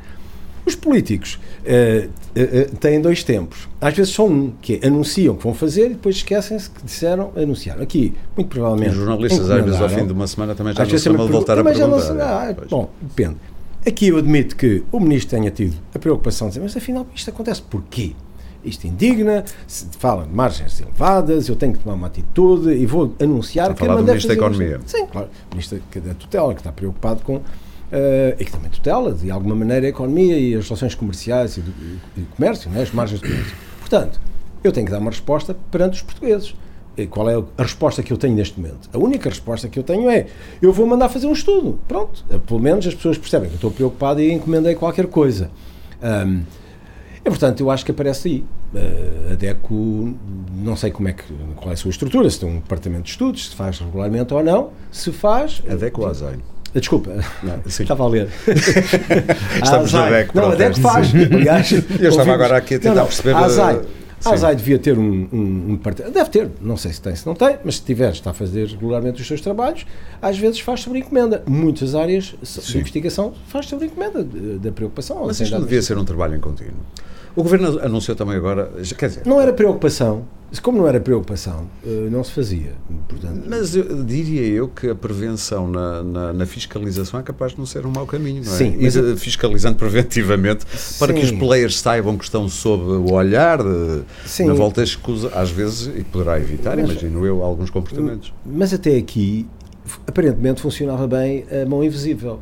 Os políticos uh, uh, têm dois tempos. Às vezes só um, que é, anunciam que vão fazer e depois esquecem-se que disseram anunciar. Aqui, muito provavelmente. Os jornalistas, às vezes, ao fim de uma semana também já não se de voltar a perguntar. Não ah, bom, depende. Aqui eu admito que o ministro tenha tido a preocupação de dizer, mas afinal isto acontece porquê? Isto indigna, se fala de margens elevadas, eu tenho que tomar uma atitude e vou anunciar está que a falar do Ministro da Economia. Sim, claro. O Ministro da Tutela, que está preocupado com Uh, e que também tutela, de alguma maneira, a economia e as relações comerciais e do, e comércio, né, as margens de comércio. Portanto, eu tenho que dar uma resposta perante os portugueses. E qual é a resposta que eu tenho neste momento? A única resposta que eu tenho é: eu vou mandar fazer um estudo. Pronto. Eh, pelo menos as pessoas percebem que eu estou preocupado e encomendei qualquer coisa. Um, e, portanto, eu acho que aparece aí. Uh, a DECO, não sei como é que, qual é a sua estrutura, se tem um departamento de estudos, se faz regularmente ou não. Se faz. A DECO ou? Desculpa, não, estava a ler. [laughs] Estamos a DEC. Não, a DEC faz. Aliás, [laughs] eu estava agora aqui a tentar não, não, perceber. A ASAI, a ASAI devia ter um, um, um Deve ter, não sei se tem, se não tem, mas se tiver, está a fazer regularmente os seus trabalhos, às vezes faz sobre encomenda. Muitas áreas de investigação faz sobre encomenda da preocupação. Mas isto não devia ser um trabalho em contínuo. O Governo anunciou também agora, quer dizer... Não era preocupação, como não era preocupação, eh, não se fazia. Portanto, Mas eu, diria eu que a prevenção na, na, na, fiscalização é capaz de não ser um mau caminho, não é? Sim, e, fiscalizando preventivamente sim. para que os players saibam que estão sob o olhar de, sim. na volta escusa, às vezes, e poderá evitar, mas, imagino eu, alguns comportamentos. Mas até aqui, aparentemente funcionava bem a mão invisível.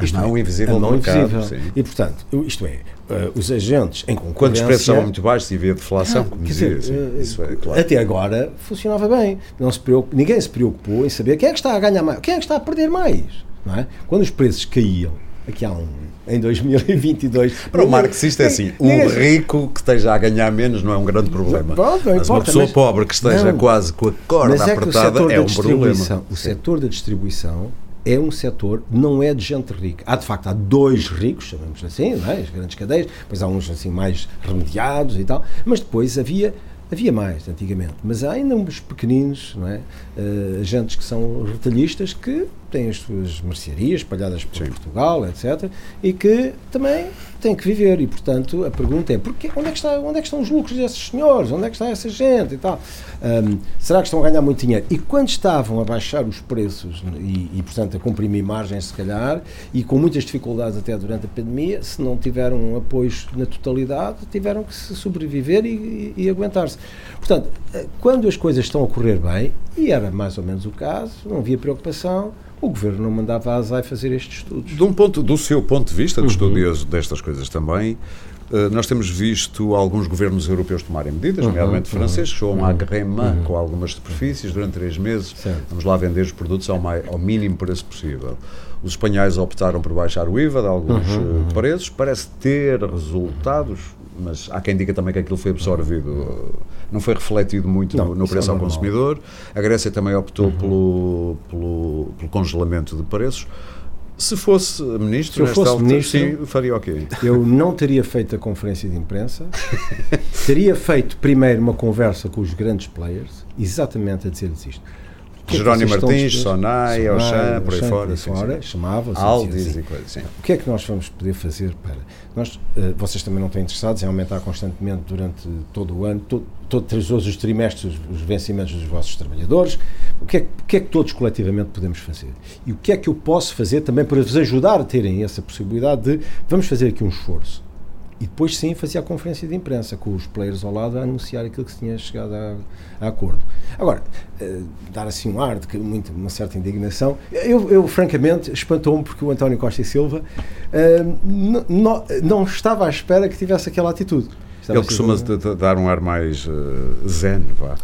Isto a mão é, invisível a mão invisível. E, portanto, isto é, uh, os agentes em concorrência... Quando os preços estavam muito baixos e havia deflação, ah, como dizia, dizer, uh, isso é claro. Até agora funcionava bem. Não se preocup, ninguém se preocupou em saber quem é que está a ganhar mais, quem é que está a perder mais. Não é? Quando os preços caíam, aqui há um em 2022. [laughs] Para o marxista é assim, um rico que esteja a ganhar menos não é um grande problema. Pronto, mas importa, uma pessoa mas, pobre que esteja não, quase com a corda é apertada é um problema. O setor da distribuição é um setor, não é de gente rica. Há, de facto, há dois ricos, chamamos assim, é? as grandes cadeias, depois há uns assim mais remediados e tal, mas depois havia Havia mais antigamente, mas há ainda uns pequeninos, não é? Uh, agentes que são retalhistas que têm as suas mercearias espalhadas por Sim. Portugal, etc. E que também têm que viver. E, portanto, a pergunta é: porquê, onde, é que está, onde é que estão os lucros desses senhores? Onde é que está essa gente e tal? Um, será que estão a ganhar muito dinheiro? E quando estavam a baixar os preços e, e, portanto, a comprimir margens, se calhar, e com muitas dificuldades até durante a pandemia, se não tiveram apoios na totalidade, tiveram que sobreviver e, e, e aguentar-se. Portanto, eh, quando as coisas estão a correr bem, e era mais ou menos o caso, não havia preocupação, o governo não mandava a ASAI fazer estes estudos. De um ponto, do seu ponto de vista, de uhum. estudioso destas coisas também, eh, nós temos visto alguns governos europeus tomarem medidas, uhum, nomeadamente uhum, franceses, que uhum, à guerrema uhum. com algumas superfícies durante três meses. Certo. Vamos lá vender os produtos ao, mai, ao mínimo preço possível. Os espanhóis optaram por baixar o IVA de alguns uhum, eh, uhum. preços, parece ter resultados, mas há quem diga também que aquilo foi absorvido, não foi refletido muito não, no, no preço é ao consumidor. A Grécia também optou uhum. pelo, pelo, pelo congelamento de preços. Se fosse ministro, Se eu fosse altura, ministro, sim, faria o quê? Eu não teria feito a conferência de imprensa, teria feito primeiro uma conversa com os grandes players, exatamente a dizer-lhes isto. Que é Jerónimo Martins, Sonai, Auchan, por aí fora. fora chamava-se. Aldis e coisas, sim. O que é que nós vamos poder fazer para... Nós, uh, vocês também não estão interessados em aumentar constantemente durante todo o ano, todo, todo, todos os trimestres, os vencimentos dos vossos trabalhadores. O que, é, o que é que todos coletivamente podemos fazer? E o que é que eu posso fazer também para vos ajudar a terem essa possibilidade de vamos fazer aqui um esforço e depois sim fazia a conferência de imprensa com os players ao lado a anunciar aquilo que se tinha chegado a, a acordo. Agora, uh, dar assim um ar de que, muito, uma certa indignação, eu, eu francamente espantou-me porque o António Costa e Silva uh, não estava à espera que tivesse aquela atitude. Estava ele costuma dar um ar mais uh, zen, vá.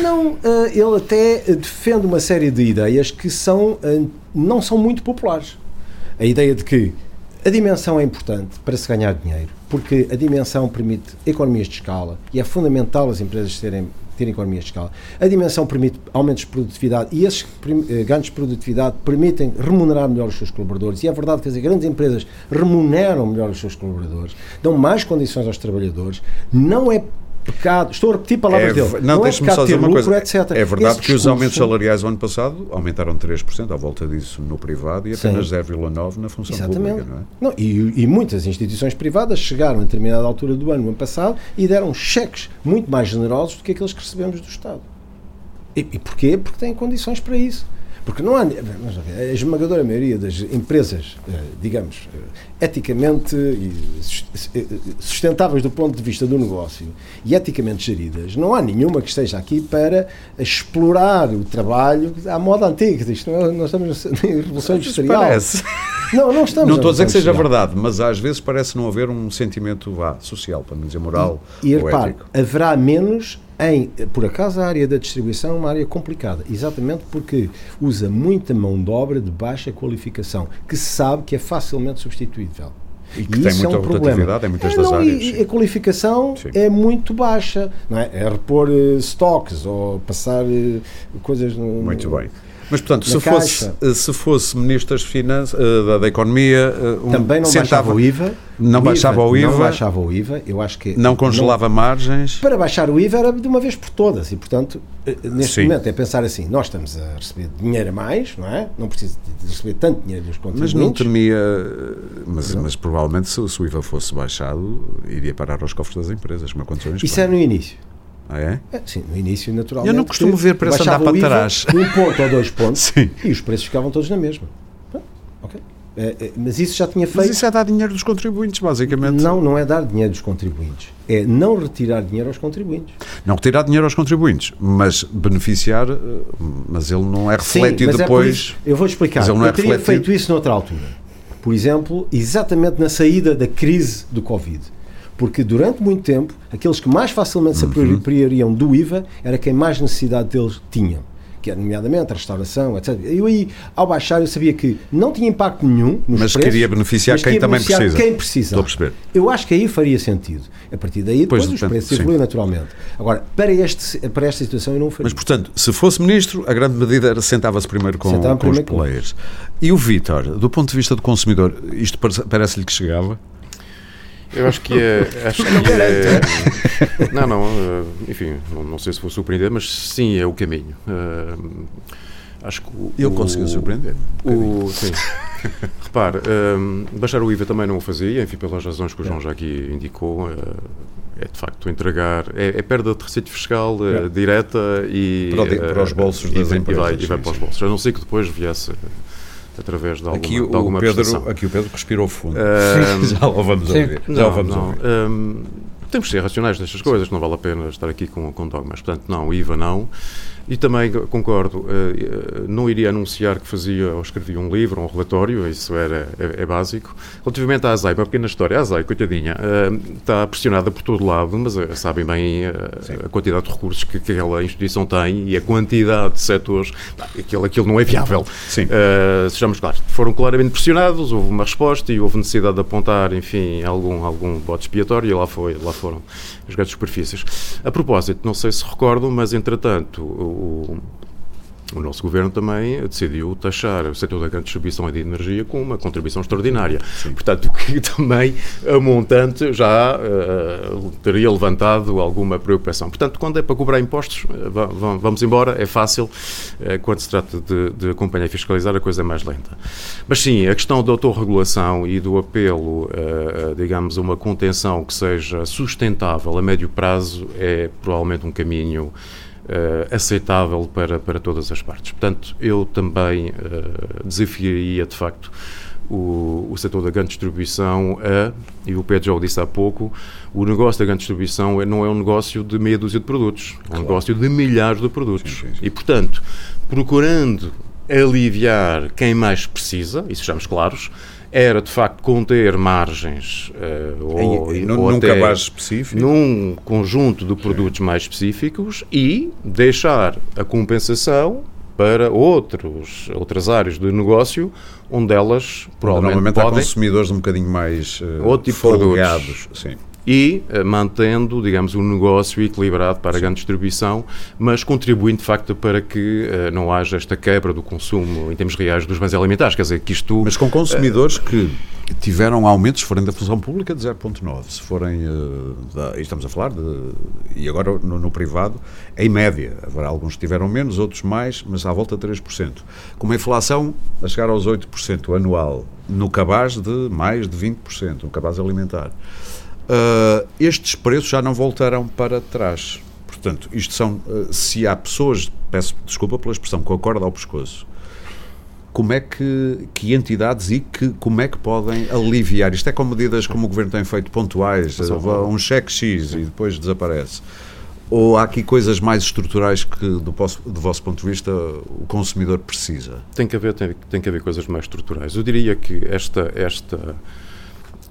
Não, ele até defende uma série de ideias que são, não são muito populares. A ideia de que a dimensão é importante para se ganhar dinheiro, porque a dimensão permite economias de escala e é fundamental as empresas terem, terem economias de escala. A dimensão permite aumentos de produtividade e esses eh, ganhos de produtividade permitem remunerar melhor os seus colaboradores. E é verdade que as grandes empresas remuneram melhor os seus colaboradores, dão mais condições aos trabalhadores. Não é pecado. Estou a repetir palavras é, dele. Não, não é só dizer uma coisa. Etc. É verdade Esse que discurso... os aumentos salariais ano passado aumentaram 3%, à volta disso no privado, e apenas 0,9% na função Exatamente. pública. Não é? Não, e, e, muitas instituições privadas chegaram a determinada altura do ano, no ano passado, e deram cheques muito mais generosos do que aqueles que recebemos do Estado. E, e porquê? Porque têm condições para isso. Porque não há. A esmagadora maioria das empresas, eh, digamos, eh, eticamente eh, sustentáveis do ponto de vista do negócio e eticamente geridas, não há nenhuma que esteja aqui para explorar o trabalho à moda antiga. Isto não nós estamos [laughs] em Revolução Industrial. Parece. Não, não estamos. Não estou a dizer que seja verdade, mas às vezes parece não haver um sentimento vá, social, para não dizer moral. E, e repare, haverá menos em, por acaso, a área da distribuição é uma área complicada, exatamente porque usa muita mão de obra de baixa qualificação, que se sabe que é facilmente substituível. E que e tem muita é um rotatividade em muitas é, das não, áreas. E a qualificação sim. é muito baixa, não é? É repor uh, stocks ou passar uh, coisas no. Muito bem. Mas, portanto, se fosse, eh, se fosse Ministro das Finanças, uh, da, da, Economia... Uh, um, Também não sentava, baixava o IVA. Não baixava o IVA. Não baixava o IVA, eu acho que... Não congelava não, margens. Para baixar o IVA era de uma vez por todas e, portanto, neste Sim. momento é pensar assim, nós estamos a receber dinheiro a mais, não é? Não precisa de receber tanto dinheiro dos contribuintes. Mas não temia... Mas, mas provavelmente se, se, o IVA fosse baixado, iria parar aos cofres das empresas, como aconteceu em Isso é no início. Ah, é? é? Sim, no início, naturalmente. Eu não costumo ver preço andar para trás. Um ponto ou dois pontos [laughs] Sim. e os preços ficavam todos na mesma. Ah, ok. É, é, mas isso já tinha feito. Mas isso é dar dinheiro dos contribuintes, basicamente. Não, não é dar dinheiro dos contribuintes. É não retirar dinheiro aos contribuintes. Não retirar dinheiro aos contribuintes, mas beneficiar, eh, mas ele não é refletido Sim, é depois. É eu vou explicar. Mas ele não eu é teria refletido. feito isso noutra altura. Por exemplo, exatamente na saída da crise do Covid porque durante muito tempo, aqueles que mais facilmente se uhum. apropriariam do IVA era quem mais necessidade deles tinham que é nomeadamente a restauração, etc. Eu aí, ao baixar, eu sabia que não tinha impacto nenhum nos mas preços, queria beneficiar mas quem queria também beneficiar precisa. quem precisa. Estou a perceber. Eu acho que aí faria sentido. A partir daí, depois pois, os preços evoluem naturalmente. Agora, para, este, para esta situação, eu não faria. Mas, portanto, se fosse ministro, a grande medida era sentava-se primeiro com, Sentava com primeiro os players. Com e o Vítor, do ponto de vista do consumidor, isto parece-lhe que chegava? Eu acho que é. Acho que é não, não, eh, enfim, não, não, sei se vou surpreender, mas sim, é o caminho. Uh, acho que o, Ele conseguiu surpreender. Um o, sim. [laughs] Repare, um, eh, baixar o IVA também não o fazia, enfim, pelas razões que o João é. já aqui indicou. Uh, é de facto entregar, é, é perda de receita fiscal é. direta e. Para, para, os bolsos das e, empresas. E vai, e vai para os bolsos. A não ser que depois viesse através de alguma, aqui, de alguma Pedro, Aqui o Pedro respirou fundo. Uh, [laughs] já o vamos sim. ouvir. Já não, vamos não. ouvir. Um, temos de ser racionais nestas coisas, não vale a pena estar aqui com, com dogmas. Portanto, não, IVA não. E também concordo, eh, não iria anunciar que fazia ou escrevia um livro, um relatório, isso era, é, é básico. Relativamente à ASAI, uma pequena história, a ASAI, coitadinha, eh, está pressionada por todo lado, mas eh, sabem bem a quantidade de recursos que, que aquela instituição tem e a quantidade de setores, aquilo, aquilo não é viável. Sim. Uh, sejamos claros, foram claramente pressionados, houve uma resposta e houve necessidade de apontar, enfim, algum, algum bote expiatório e lá, foi, lá foram as grandes superfícies. A propósito, não sei se recordam, mas entretanto o, o nosso governo também decidiu taxar o setor da grande distribuição e de energia com uma contribuição extraordinária. Sim. Portanto, [laughs] que também a montante já uh, teria levantado alguma preocupação. Portanto, quando é para cobrar impostos, uh, vamos embora, é fácil. Uh, quando se trata de, de acompanhar e fiscalizar, a coisa é mais lenta. Mas sim, a questão da autorregulação e do apelo, digamos, a uma contenção que seja sustentável a médio prazo é provavelmente um caminho uh, aceitável para, para todas as partes. Portanto, eu também uh, desafiaria, de facto, o, o setor da grande distribuição a, e o Pedro já o disse há pouco, o negócio da grande distribuição é, não é um negócio de meia dúzia de produtos, é um claro. negócio de milhares de produtos. Sim, sim, sim. E, portanto, procurando aliviar quem mais precisa, e sejamos claros, era de facto conter margens uh, ou, em, ou num cabaz específico num conjunto de produtos Sim. mais específicos e deixar a compensação para outros, outras áreas do negócio onde elas provavelmente Normalmente podem... há consumidores um bocadinho mais uh, Outro tipo folgados. Sim e uh, mantendo, digamos, um negócio equilibrado para a grande distribuição, mas contribuindo de facto para que uh, não haja esta quebra do consumo em termos reais dos bens alimentares. Quer dizer, que isto. Mas com consumidores uh, que tiveram aumentos, se forem da função pública, de 0,9. Se forem. Da, e estamos a falar de. E agora no, no, privado, em média. Agora alguns tiveram menos, outros mais, mas à volta de 3%. Com uma inflação a chegar aos 8% anual, no cabaz de mais de 20%, no cabaz alimentar. Uh, estes preços já não voltarão para trás. Portanto, isto são. Uh, se há pessoas, peço desculpa pela expressão, com a corda ao pescoço, como é que, que entidades e que, como é que podem aliviar? Isto é com medidas como o Governo tem feito pontuais, um cheque X e depois desaparece. Ou há aqui coisas mais estruturais que, do, do vosso ponto de vista, o consumidor precisa? Tem que haver, tem, tem que haver coisas mais estruturais. Eu diria que esta, esta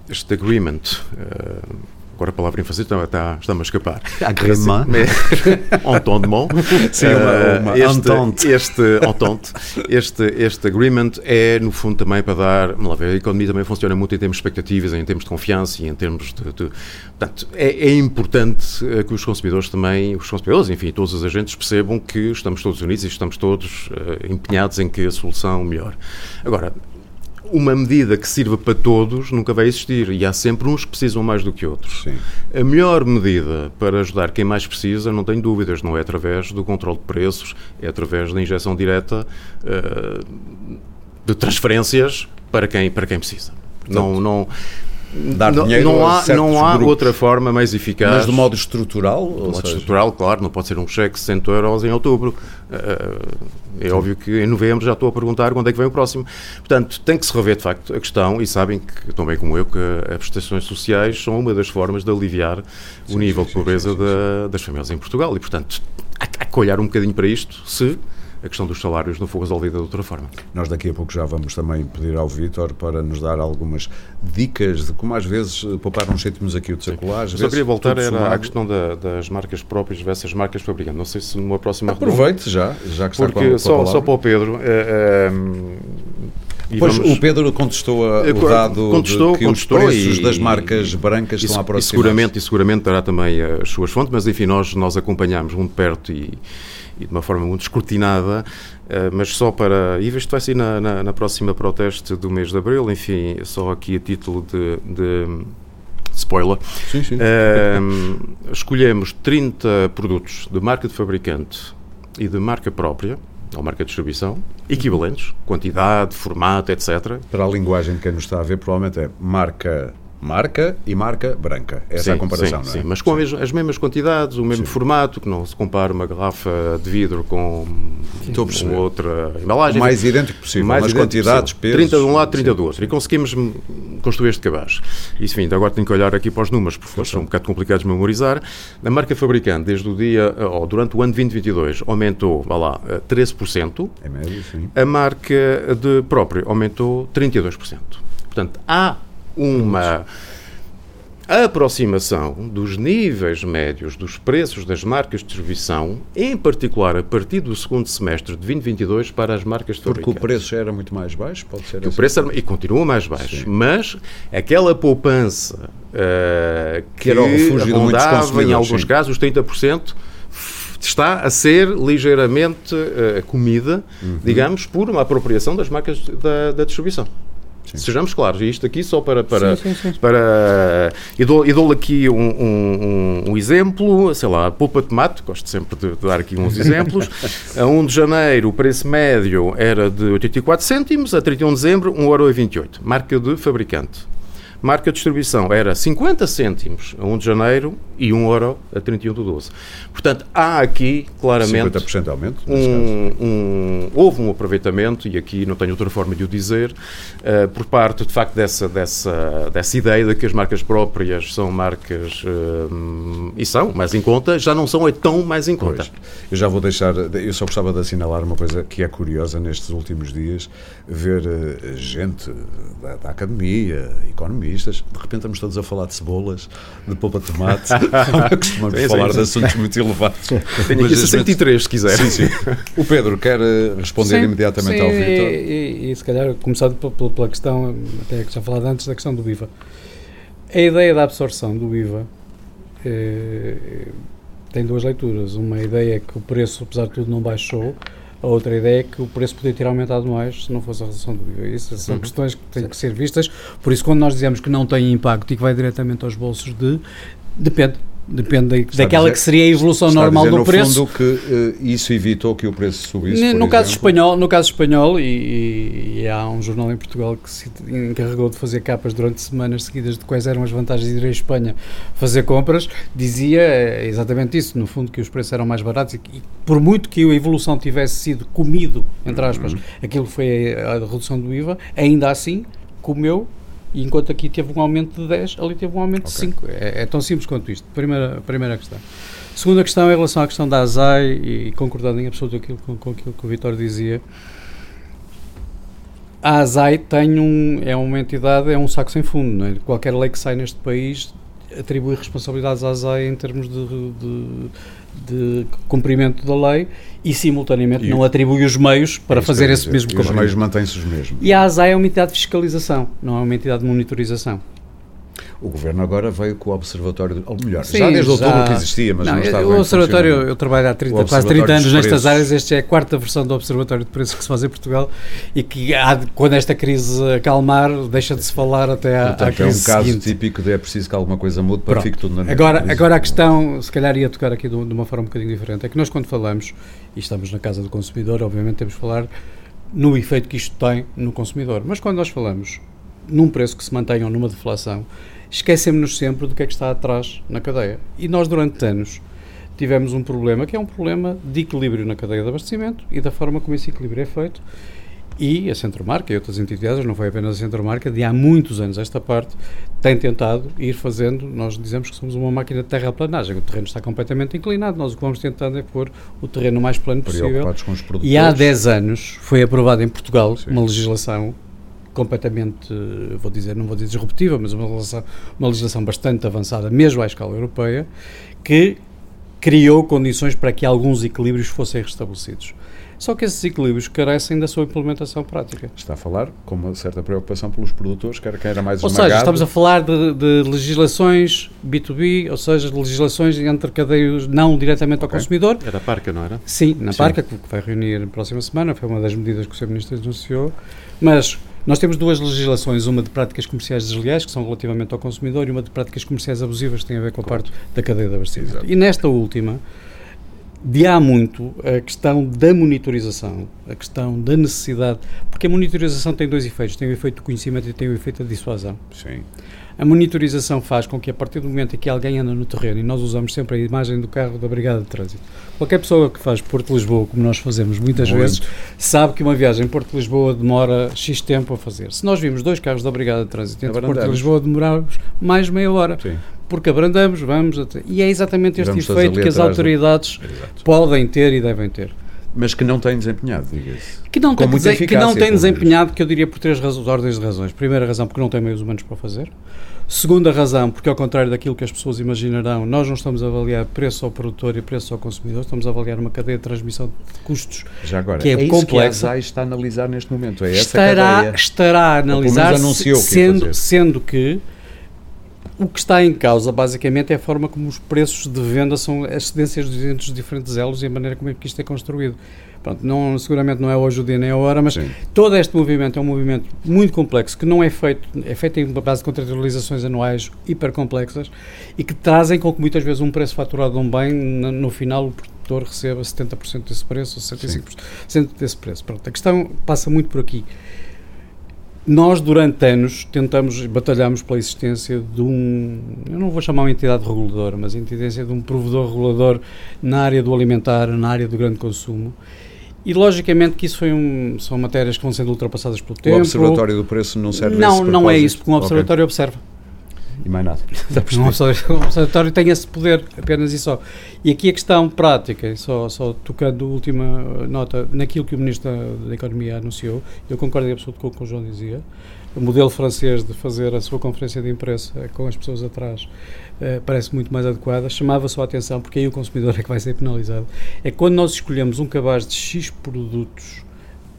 este agreement, uh, agora a palavra em francês está, está, está-me a escapar. [laughs] Agreement. [laughs] Entendement. Sim, uma, uma este, entente. Este, entente, este, este agreement é, no fundo, também para dar. Vamos lá ver, a economia também funciona muito em termos de expectativas, em termos de confiança e em termos de. de portanto, é, é, importante eh, que os consumidores também, os consumidores, enfim, todos os agentes percebam que estamos todos unidos e estamos todos uh, empenhados em que a solução melhor. Agora, uma medida que sirva para todos nunca vai existir e há sempre uns que precisam mais do que outros. Sim. A melhor medida para ajudar quem mais precisa, não tenho dúvidas, não é através do controle de preços, é através da injeção direta uh, de transferências para quem, para quem precisa. Portanto, não, não, dar não, dinheiro não há, não há outra forma mais eficaz. Mas de modo estrutural? De modo seja... estrutural, claro, não pode ser um cheque de 100 euros em outubro. Uh, é Sim. óbvio que em novembro já estou a perguntar quando é que vem o próximo. Portanto, tem que se rever de facto a questão e sabem que, tão bem como eu, que as prestações sociais são uma das formas de aliviar sim, o nível sim, de pobreza da, das famílias em Portugal. E, portanto, há, há que olhar um bocadinho para isto se a questão dos salários não for resolvida de outra forma. Nós daqui a pouco já vamos também pedir ao Vítor para nos dar algumas dicas de como às vezes poupar uns cêntimos aqui o de sacolar. Só queria voltar era à questão da, das marcas próprias versus marcas fabricantes. Não sei se numa próxima Aproveite já, já que está Porque com a, só, só para o Pedro... É, é, pois vamos... o Pedro contestou a, o dado contestou, que contestou os preços e, das marcas brancas estão a aproximar. E seguramente, e seguramente terá também as suas fontes, mas enfim, nós, nós acompanhamos muito perto e, e de uma forma muito escrutinada, uh, mas só para. E isto vai ser na, na, na, próxima proteste do mês de abril, enfim, só aqui a título de, de spoiler. Sim, sim. Uh, escolhemos 30 produtos de marca de fabricante e de marca própria, ou marca de distribuição, equivalentes, quantidade, formato, etc. Para a linguagem que quem nos está a ver, provavelmente é marca marca e marca branca. Essa sim, é a comparação, sim, não é? Sim, mas com sim. as mesmas quantidades, o mesmo sim. formato, que não se compara uma garrafa de vidro com, com outra embalagem. O mais idêntico possível, mais mas quantidades, possível. pesos... 30 de um lado, 30 do outro. E conseguimos construir este cabaz. E, enfim, agora tenho que olhar aqui para os números, porque são um bocado complicados de memorizar. A marca fabricante, desde o dia, ou durante o ano 2022, aumentou, vá lá, 13%. É médio, sim. A marca de próprio aumentou 32%. Portanto, há uma aproximação dos níveis médios dos preços das marcas de distribuição, em particular a partir do segundo semestre de 2022 para as marcas de Porque o preço era muito mais baixo, pode ser assim. o preço era, E continua mais baixo. Sim. Mas aquela poupança uh, que, que era o refúgio de muitos consumidores, em alguns sim. casos, 30%, está a ser ligeiramente uh, comida, uhum. digamos, por uma apropriação das marcas da, da distribuição. Sim. Sejamos claros, isto aqui só para. para, sim, sim, para e dou-lhe dou aqui um, um, um, exemplo, sei lá, polpa de tomate, gosto sempre de, de dar aqui uns exemplos. [laughs] a 1 de janeiro o preço médio era de 84 cêntimos, a 31 de dezembro 1,28€. Marca de fabricante. Marca de distribuição era 50 cêntimos a 1 de janeiro e 1 euro a 31 de 12. Portanto, há aqui claramente 50% de aumento. Um, um, houve um aproveitamento, e aqui não tenho outra forma de o dizer, uh, por parte, de facto, dessa, dessa, dessa ideia de que as marcas próprias são marcas, uh, e são mais em conta, já não são é tão mais em conta. Pois. Eu já vou deixar, eu só gostava de assinalar uma coisa que é curiosa nestes últimos dias, ver uh, gente da, da academia, economia, de repente estamos todos a falar de cebolas, de polpa de tomate, [laughs] costumamos falar de assuntos muito elevados. Tenho aqui 63, se quiser. Sim, sim. O Pedro quer eh, responder sim, imediatamente sim, ao Vitor. E, e, e, se calhar, começando pela questão, até que já falado antes, da questão do IVA. A ideia da absorção do IVA eh, tem duas leituras. Uma ideia é que o preço, apesar de tudo, não baixou, a outra ideia é que o preço poderia ter aumentado mais se não fosse a redução do IVA. Isso são uhum. questões que têm que ser vistas. Por isso, quando nós dizemos que não tem impacto e que vai diretamente aos bolsos de. Depende. Depende da, daquela dizer, que seria a evolução normal do preço. no fundo que uh, isso evitou que o preço subisse, no, no caso espanhol No caso espanhol, e, e, há um jornal em Portugal que se encarregou de fazer capas durante semanas seguidas de quais eram as vantagens de ir à Espanha fazer compras, dizia eh, exatamente isso, no fundo que os preços eram mais baratos e, e por muito que a evolução tivesse sido comido, entre aspas, uhum. aquilo foi a, a redução do IVA, ainda assim comeu e enquanto aqui teve um aumento de 10, ali teve um aumento okay. de 5. É, é, tão simples quanto isto. Primeira, primeira questão. Segunda questão é em relação à questão da ASAI, e concordando em absoluto aquilo, com, com aquilo que o Vitor dizia, a ASAI tem um, é uma entidade, é um saco sem fundo. É? Qualquer lei que sai neste país atribui responsabilidades à ASAI em termos de, de, de cumprimento da lei e simultaneamente e não atribui os meios para é fazer esse mesmo cumprimento. Os meios mantêm-se os mesmos. E a ASAI é uma entidade de fiscalização, não é uma entidade de monitorização. O governo agora veio com o Observatório, ou melhor, Sim, já desde outubro que existia, mas não, não estava O Observatório, eu trabalho há 30, quase 30 anos nestas áreas, esta é a quarta versão do Observatório de Preços que se faz em Portugal e que há, quando esta crise acalmar, deixa de se falar até à, Portanto, à crise É um caso seguinte. típico de é preciso que alguma coisa mude para que fique tudo na agora, agora a questão, se calhar ia tocar aqui de uma forma um bocadinho diferente, é que nós quando falamos, e estamos na casa do consumidor, obviamente temos de falar no efeito que isto tem no consumidor, mas quando nós falamos num preço que se mantenha ou numa deflação, esquecemos-nos sempre do que é que está atrás na cadeia. E nós, durante anos, tivemos um problema que é um problema de equilíbrio na cadeia de abastecimento e da forma como esse equilíbrio é feito. E a Centromarca e outras entidades, não foi apenas a Centromarca, de há muitos anos esta parte, tem tentado ir fazendo, nós dizemos que somos uma máquina de terraplanagem, o terreno está completamente inclinado, nós o que vamos tentando é pôr o terreno mais plano possível. E há 10 anos foi aprovada em Portugal Sim. uma legislação completamente, vou dizer, não vou dizer disruptiva, mas uma legislação, uma legislação bastante avançada, mesmo à escala europeia, que criou condições para que alguns equilíbrios fossem restabelecidos. Só que esses equilíbrios carecem da sua implementação prática. Está a falar com uma certa preocupação pelos produtores, quer quem era mais Ou esmagado. seja, estamos a falar de, de, legislações B2B, ou seja, de legislações entre cadeias não diretamente okay. ao consumidor. Era a Parca, não era? Sim, na Sim. Parca, que vai reunir na próxima semana, foi uma das medidas que o Sr. Ministro anunciou, mas nós temos duas legislações, uma de práticas comerciais desleais, que são relativamente ao consumidor, e uma de práticas comerciais abusivas, que tem a ver com a parte da cadeia de abastecimento. Exato. E nesta última, de há muito a questão da monitorização, a questão da necessidade, porque a monitorização tem dois efeitos, tem o efeito do conhecimento e tem o efeito da dissuasão. Sim. A monitorização faz com que a partir do momento em que alguém anda no terreno, e nós usamos sempre a imagem do carro da Brigada de Trânsito, qualquer pessoa que faz Porto-Lisboa, como nós fazemos muitas Muito. vezes, sabe que uma viagem Porto-Lisboa demora X tempo a fazer. Se nós vimos dois carros da Brigada de Trânsito entre Porto e Lisboa, demoramos mais meia hora. Sim porque abrandamos, vamos até, e é exatamente este efeito que as autoridades podem ter e devem ter. Mas que não têm desempenhado, diga-se. Que não, tem, que não tem desempenhado, que eu diria por três razões, ordens de razões. Primeira razão, porque não tem meios humanos para fazer. Segunda razão, porque ao contrário daquilo que as pessoas imaginarão, nós não estamos a avaliar preço ao produtor e preço ao consumidor, estamos a avaliar uma cadeia de transmissão de custos Já agora, que é, é complexa. que a está a analisar neste momento. É estará, estará a analisar, sendo, sendo que o que está em causa, basicamente, é a forma como os preços de venda são as cedências dos diferentes elos e a maneira como é que isto é construído. Pronto, não, seguramente não é hoje o dia nem a hora, mas Sim. todo este movimento é um movimento muito complexo, que não é feito, é feito em base de contratualizações anuais hipercomplexas e que trazem com que muitas vezes um preço faturado de um bem, no, no final o produtor receba 70% desse preço ou 65% Sim. desse preço. Pronto, a questão passa muito por aqui. Nós, durante anos, tentamos, batalhamos pela existência de um, eu não vou chamar uma entidade reguladora, mas a existência de um provedor regulador na área do alimentar, na área do grande consumo. E logicamente que isso foi um, são matérias que vão sendo ultrapassadas pelo tempo. O Observatório do Preço não serve Não, não é isso, porque um observatório okay. observa e mais nada. [laughs] um observatório tem esse poder, apenas e só. E aqui a questão prática, só, só tocando a última nota, naquilo que o Ministro da, Economia anunciou, eu concordo em absoluto com o que o João dizia, o modelo francês de fazer a sua conferência de imprensa com as pessoas atrás uh, parece muito mais adequada. Chamava só a atenção, porque aí o consumidor é que vai ser penalizado. É quando nós escolhemos um cabaz de X produtos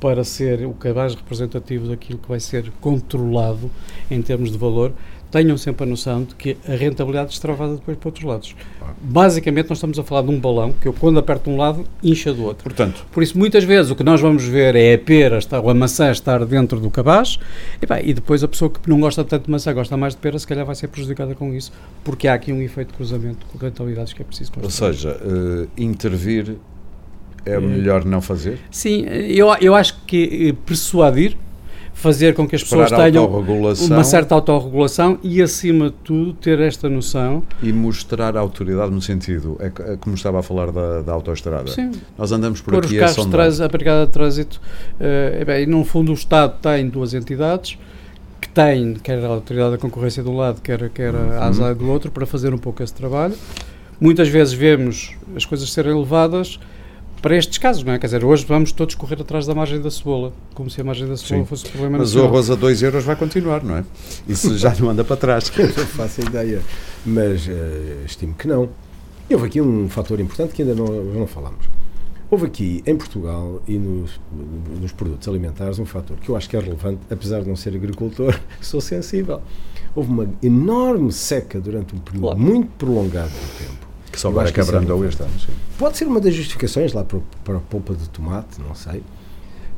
para ser o cabaz representativo daquilo que vai ser controlado em termos de valor, tenham sempre a noção de que a rentabilidade extravasa depois para outros lados. Basicamente, nós estamos a falar de um balão que eu, quando aperto um lado, incha do outro. Portanto, Por isso, muitas vezes, o que nós vamos ver é a pera estar, ou a maçã estar dentro do cabaz e, bem, e depois a pessoa que não gosta tanto de maçã, gosta mais de pera, se calhar vai ser prejudicada com isso, porque há aqui um efeito de cruzamento com rentabilidades que é preciso construir. Ou seja, uh, intervir é melhor não fazer? Sim, eu, eu acho que eh, persuadir fazer com que as pessoas tenham uma certa autorregulação e, acima de tudo, ter esta noção. E mostrar a autoridade no sentido, é, é como estava a falar da, da autoestrada. Sim. Nós andamos por, por aqui os carros a trans, a brigada de trânsito, uh, bem, no fundo o Estado tem duas entidades que têm, quer a autoridade da concorrência de um lado, quer, quer a ASA uhum. do outro, para fazer um pouco esse trabalho. Muitas vezes vemos as coisas serem levadas para estes casos, não é? Quer dizer, hoje vamos todos correr atrás da margem da cebola, como se a margem da cebola Sim. fosse o problema Mas o arroz a 2 euros vai continuar, não é? Isso já não anda para trás. [laughs] não faço ideia, mas uh, estimo que não. E houve aqui um fator importante que ainda não, não falamos. Houve aqui, em Portugal e nos, nos produtos alimentares, um fator que eu acho que é relevante, apesar de não ser agricultor, [laughs] sou sensível. Houve uma enorme seca durante um período claro. muito prolongado de tempo que só vai acabrando este ano. Sim. Pode ser uma das justificações lá para, para a polpa de tomate, não sei.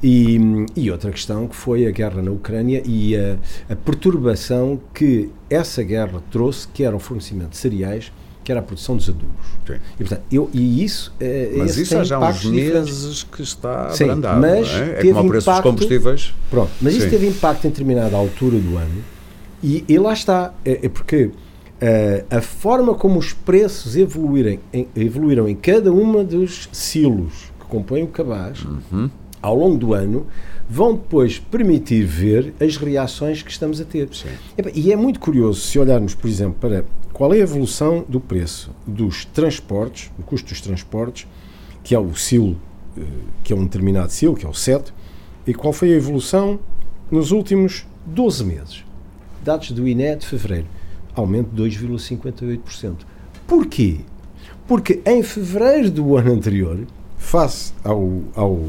E, e, outra questão que foi a guerra na Ucrânia e a, a, perturbação que essa guerra trouxe, que era o fornecimento de cereais, que era a produção dos adubos. Sim. E, portanto, eu, e isso. Eh, mas isso há já uns meses que está Sim, abrandado. Mas é? é como o preço impacto, dos combustíveis. Pronto, mas Sim. isso teve impacto em determinada altura do ano e, e lá está. É, é porque a forma como os preços evoluírem, em, evoluíram em cada uma dos silos que compõem o cabaz uhum. ao longo do ano vão depois permitir ver as reações que estamos a ter. Sim. E é muito curioso se olharmos, por exemplo, para qual é a evolução do preço dos transportes, o custo dos transportes, que é o silo, uh, que é um determinado silo, que é o 7, e qual foi a evolução nos últimos 12 meses. Dados do INE de fevereiro aumento de 2,58%. Porquê? Porque em fevereiro do ano anterior, face ao, ao,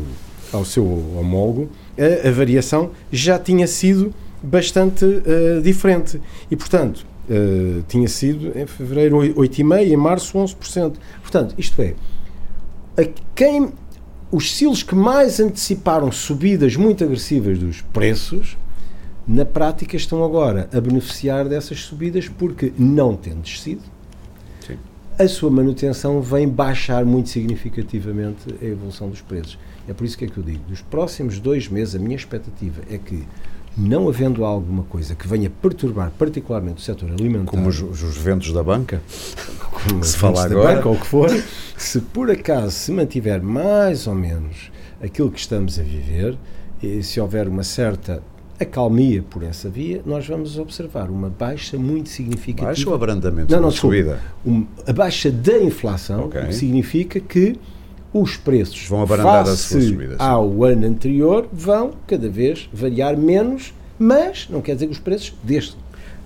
ao seu homólogo, a, a variação já tinha sido bastante uh, diferente. E, portanto, uh, tinha sido em fevereiro 8,5%, em março 11%. Portanto, isto é, quem os silos que mais anteciparam subidas muito agressivas dos preços na prática estão agora a beneficiar dessas subidas porque, não tendo descido, Sim. a sua manutenção vem baixar muito significativamente a evolução dos preços. É por isso que é que eu digo, nos próximos dois meses a minha expectativa é que não havendo alguma coisa que venha perturbar particularmente o setor alimentar como os, os ventos da banca [laughs] como se fala agora banca, ou o que for se por acaso se mantiver mais ou menos aquilo que estamos a viver e se houver uma certa acalmia por essa via, nós vamos observar uma baixa muito significativa. Baixa ou abrandamento? Não, não, subida? Um, a baixa da inflação, okay. o que significa que os preços vão abrandar a sua subida, ao ano anterior vão cada vez variar menos, mas não quer dizer que os preços deste.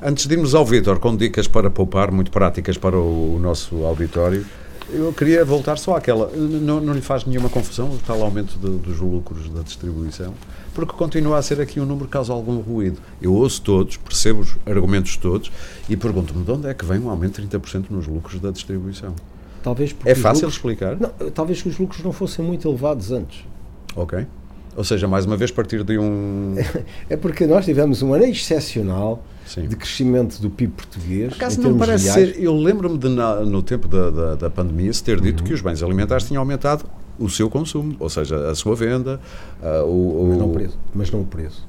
Antes de irmos ao Vitor, com dicas para poupar, muito práticas para o nosso auditório, Eu queria voltar só àquela. Não, não lhe faz nenhuma confusão o tal aumento de, dos lucros da distribuição? Porque continua a ser aqui um número que causa algum ruído. Eu ouço todos, percebo os argumentos todos e pergunto-me de onde é que vem um aumento de 30% nos lucros da distribuição? Talvez é fácil lucros, explicar? Não, talvez que os lucros não fossem muito elevados antes. Ok. Ou seja, mais uma vez partir de um. [laughs] É porque nós tivemos um ano excepcional Sim. de crescimento do PIB português. Acaso não parece reais. ser. Eu lembro-me de, na, no tempo da, da, da pandemia, se ter dito uhum. que os bens alimentares tinham aumentado o seu consumo, ou seja, a sua venda. Uh, o, o, mas, não o preço, mas não o preço.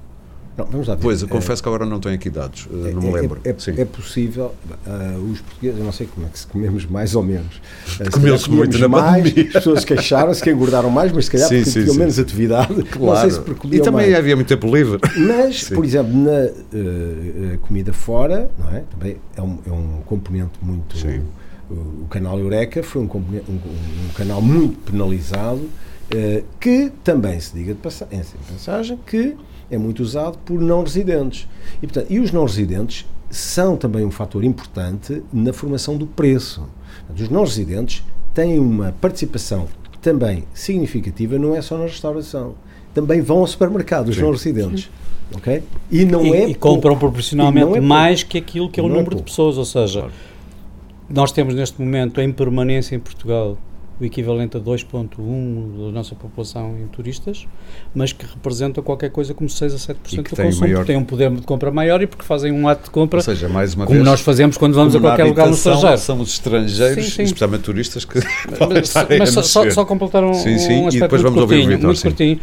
Não, vamos lá ver. Pois, eu confesso que agora não tenho aqui dados, é, não me é, lembro. É, é, é possível, uh, os portugueses, eu não sei como é que se comemos mais ou menos. Uh, Comeu-se muito na mais, As pessoas queixaram-se que engordaram mais, mas se calhar sim, porque sim, tinham sim. menos atividade. [laughs] Claro. Se E também mais. havia muito tempo livre. Mas, [laughs] por exemplo, na uh, comida fora, não é? Também é um, é um componente muito. O, canal Eureka foi um, um, um canal muito penalizado, que também se diga de passagem que é muito usado por não residentes. E, portanto, e os não residentes são também um fator importante na formação do preço. Os não residentes têm uma participação também significativa, não é só na restauração. Também vão ao supermercado, os Sim. não residentes. Sim. Okay? E não e, é e compram proporcionalmente é mais que aquilo que é o não é número é de pessoas, ou seja, claro. Nós temos neste momento em permanência em Portugal o equivalente a 2,1% da nossa população em turistas, mas que representam qualquer coisa como 6 a 7% do consumo, maior... porque têm um poder de compra maior e porque fazem um ato de compra, Ou seja, mais uma como vez, nós fazemos quando vamos a qualquer lugar no estrangeiro. São os estrangeiros, sim, sim. especialmente turistas, que Mas, mas [laughs] só, só, completar um, sim, sim. um aspecto e depois vamos ouvir o Victor, muito curtinho.